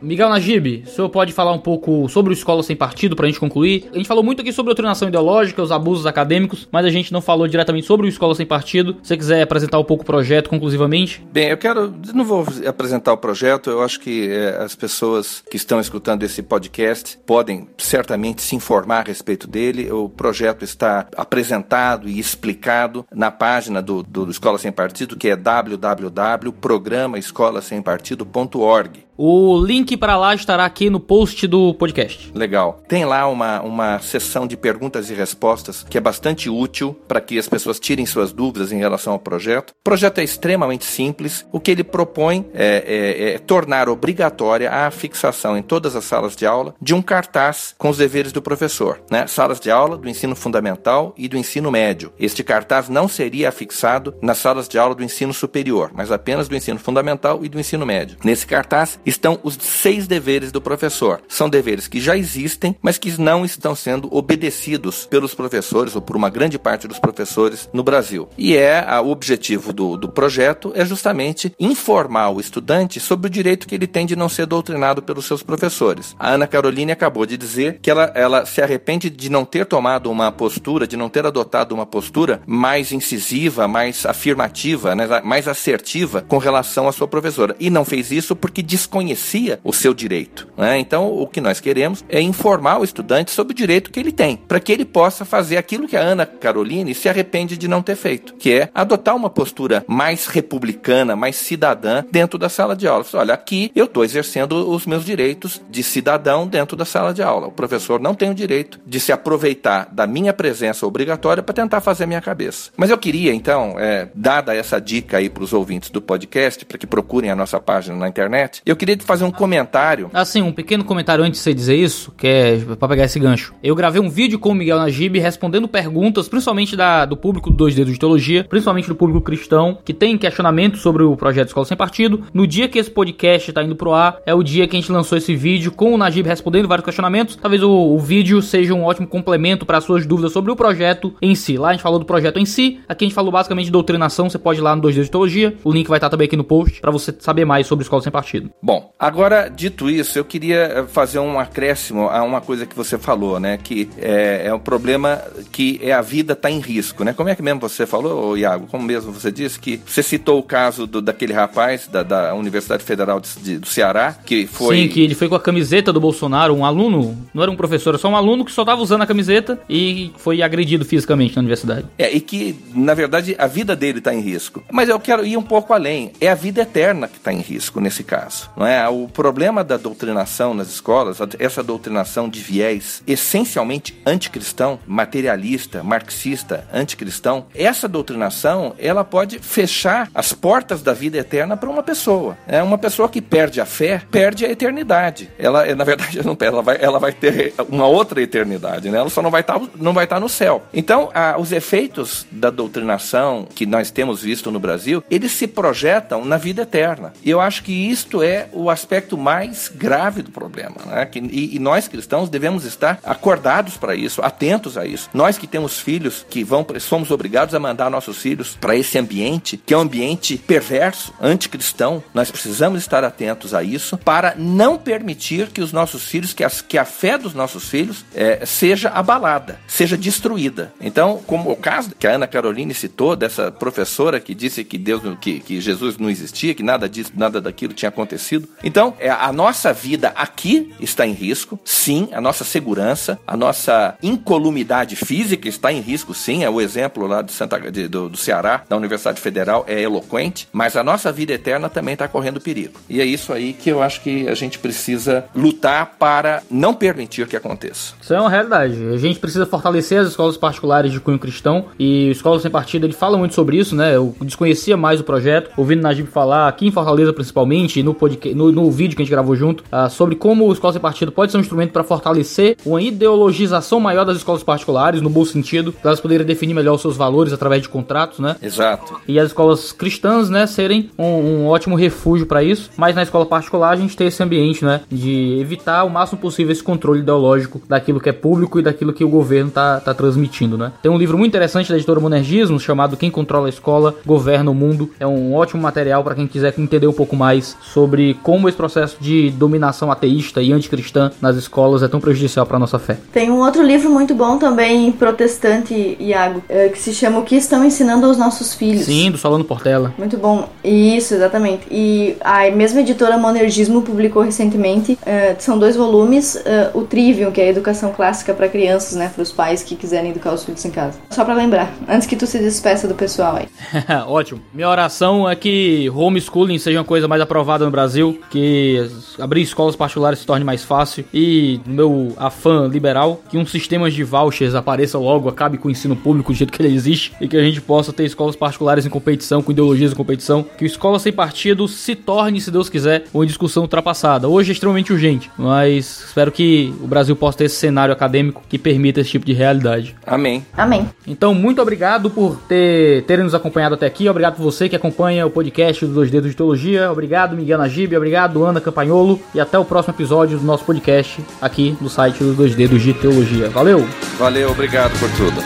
Miguel Najib, o senhor pode falar um pouco sobre o Escola Sem Partido pra gente concluir? A gente falou muito aqui sobre a doutrinação ideológica, os abusos acadêmicos, mas a gente não falou diretamente sobre o Escola Sem Partido. Se você quiser apresentar um pouco o projeto conclusivamente? Bem, eu quero. Não vou apresentar o projeto, eu acho que é, as pessoas que estão escutando esse podcast podem certamente se informar a respeito dele. O projeto está apresentado e explicado na página do, do Escola Sem Partido, que é www.programaescolasempartido.org. O link para lá estará aqui no post do podcast. Legal. Tem lá uma, uma sessão de perguntas e respostas que é bastante útil para que as pessoas tirem suas dúvidas em relação ao projeto. O projeto é extremamente simples. O que ele propõe é, é, é tornar obrigatória a fixação em todas as salas de aula de um cartaz com os deveres do professor. Né? Salas de aula do ensino fundamental e do ensino médio. Este cartaz não seria afixado nas salas de aula do ensino superior, mas apenas do ensino fundamental e do ensino médio. Nesse cartaz estão os seis deveres do professor. São deveres que já existem, mas que não estão sendo obedecidos pelos professores ou por uma grande parte dos professores no Brasil. E é a, o objetivo do, do projeto é justamente informar o estudante sobre o direito que ele tem de não ser doutrinado pelos seus professores. A Ana Caroline acabou de dizer que ela, ela se arrepende de não ter tomado uma postura, de não ter adotado uma postura mais incisiva, mais afirmativa, né, mais assertiva com relação à sua professora. E não fez isso porque desconhece desconhecia o seu direito. Né? Então, o que nós queremos é informar o estudante sobre o direito que ele tem, para que ele possa fazer aquilo que a Ana Caroline se arrepende de não ter feito, que é adotar uma postura mais republicana, mais cidadã dentro da sala de aula. Olha, aqui eu estou exercendo os meus direitos de cidadão dentro da sala de aula. O professor não tem o direito de se aproveitar da minha presença obrigatória para tentar fazer minha cabeça. Mas eu queria, então, é, dada essa dica aí para os ouvintes do podcast, para que procurem a nossa página na internet, eu queria fazer um comentário. Assim, um pequeno comentário antes de você dizer isso, que é pra pegar esse gancho. Eu gravei um vídeo com o Miguel Najib respondendo perguntas, principalmente da, do público do Dois Dedos de Teologia, principalmente do público cristão, que tem questionamento sobre o projeto Escola Sem Partido. No dia que esse podcast tá indo pro ar, é o dia que a gente lançou esse vídeo com o Najib respondendo vários questionamentos. Talvez o, o vídeo seja um ótimo complemento para suas dúvidas sobre o projeto em si. Lá a gente falou do projeto em si, aqui a gente falou basicamente de doutrinação. Você pode ir lá no Dois Dedos de Teologia, o link vai estar também aqui no post para você saber mais sobre Escola Sem Partido. Bom, agora dito isso, eu queria fazer um acréscimo a uma coisa que você falou, né? Que é, é um problema que é a vida está em risco, né? Como é que mesmo você falou, Iago? Como mesmo você disse que você citou o caso do, daquele rapaz da, da Universidade Federal de, de, do Ceará que foi Sim, que ele foi com a camiseta do Bolsonaro, um aluno, não era um professor, era só um aluno que só estava usando a camiseta e foi agredido fisicamente na universidade. É, e que, na verdade, a vida dele está em risco. Mas eu quero ir um pouco além. É a vida eterna que está em risco nesse caso. Não é? O problema da doutrinação nas escolas, essa doutrinação de viés essencialmente anticristão, materialista, marxista, anticristão, essa doutrinação ela pode fechar as portas da vida eterna para uma pessoa. É uma pessoa que perde a fé, perde a eternidade. Ela, na verdade, ela vai, ela vai ter uma outra eternidade, né? Ela só não vai estar, tá, não vai estar tá no céu. Então, a, os efeitos da doutrinação que nós temos visto no Brasil, eles se projetam na vida eterna. E eu acho que isto é o aspecto mais grave do problema, né? Que, e, e nós cristãos devemos estar acordados para isso, atentos a isso. Nós que temos filhos que vão, somos obrigados a mandar nossos filhos para esse ambiente, que é um ambiente perverso, anticristão. Nós precisamos estar atentos a isso para não permitir que os nossos filhos, que, as, que a fé dos nossos filhos é, seja abalada, seja destruída. Então, como o caso que a Ana Caroline citou, dessa professora que disse que Deus, que, que Jesus não existia, que nada disso, nada daquilo tinha acontecido. Então, é, a nossa vida aqui está em risco, sim, a nossa segurança, a nossa incolumidade física está em risco, sim. É o exemplo lá de Santa, de, do, do Ceará, da Universidade Federal, é eloquente, mas a nossa vida eterna também está correndo perigo. E é isso aí que eu acho que a gente precisa lutar para não permitir que aconteça. Isso é uma realidade. A gente precisa fortalecer as escolas particulares de cunho cristão e o Escola Sem Partido ele fala muito sobre isso, né? Eu desconhecia mais o projeto, ouvindo Najib falar aqui em Fortaleza principalmente, no, podcast, no, no vídeo que a gente gravou junto, uh, sobre como o Escola Sem Partido pode ser um instrumento para fortalecer uma ideologização maior das escolas particulares, no bom sentido, para elas poderem definir melhor os seus valores através de contratos, né? Exato. E as escolas cristãs, né, serem um, um ótimo refúgio para isso, mas na escola particular a gente tem esse ambiente, né, de evitar o máximo possível esse controle ideológico daquilo que é público e daquilo que o governo tá, tá transmitindo, né? Tem um livro muito interessante da editora Monergismo chamado Quem Controla a Escola Governa o Mundo. É um ótimo material para quem quiser entender um pouco mais sobre como esse processo de dominação ateísta e anticristã nas escolas é tão prejudicial para nossa fé. Tem um outro livro muito bom também, protestante, Iago, é, que se chama O que estão ensinando aos nossos filhos. Sim, do Solano Portela. Muito bom. Isso, exatamente. E a mesma editora Monergismo publicou recentemente, uh, são dois volumes, uh, o Trivium, que é a educação clássica para crianças, né, para os pais que quiserem educar os filhos em casa. Só para lembrar, antes que tu se despeça do pessoal aí. Ótimo. Minha oração é que homeschooling seja uma coisa mais aprovada no Brasil, que abrir escolas particulares se torne mais fácil e, no meu afã liberal, que um sistema de vouchers apareça logo, acabe com o ensino público do jeito que ele existe e que a gente possa ter escolas particulares em competição, com ideologias em competição, que escola sem partido se torne, se Deus quiser, uma discussão ultrapassada. Hoje é extremamente urgente, mas espero que o Brasil possa ter esse cenário acadêmico que permita esse tipo de realidade. Amém. Amém. Então, muito obrigado por ter, terem nos acompanhado até aqui. Obrigado por você que acompanha o podcast do Dois Dedos de Teologia. Obrigado, Miguel Najib. Obrigado, Ana Campanholo. E até o próximo episódio do nosso podcast aqui no site dos Dois Dedos de Teologia. Valeu! Valeu, obrigado por tudo.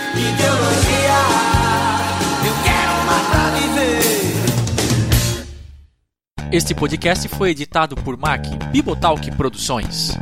Este podcast foi editado por Mac Bibotalk Produções.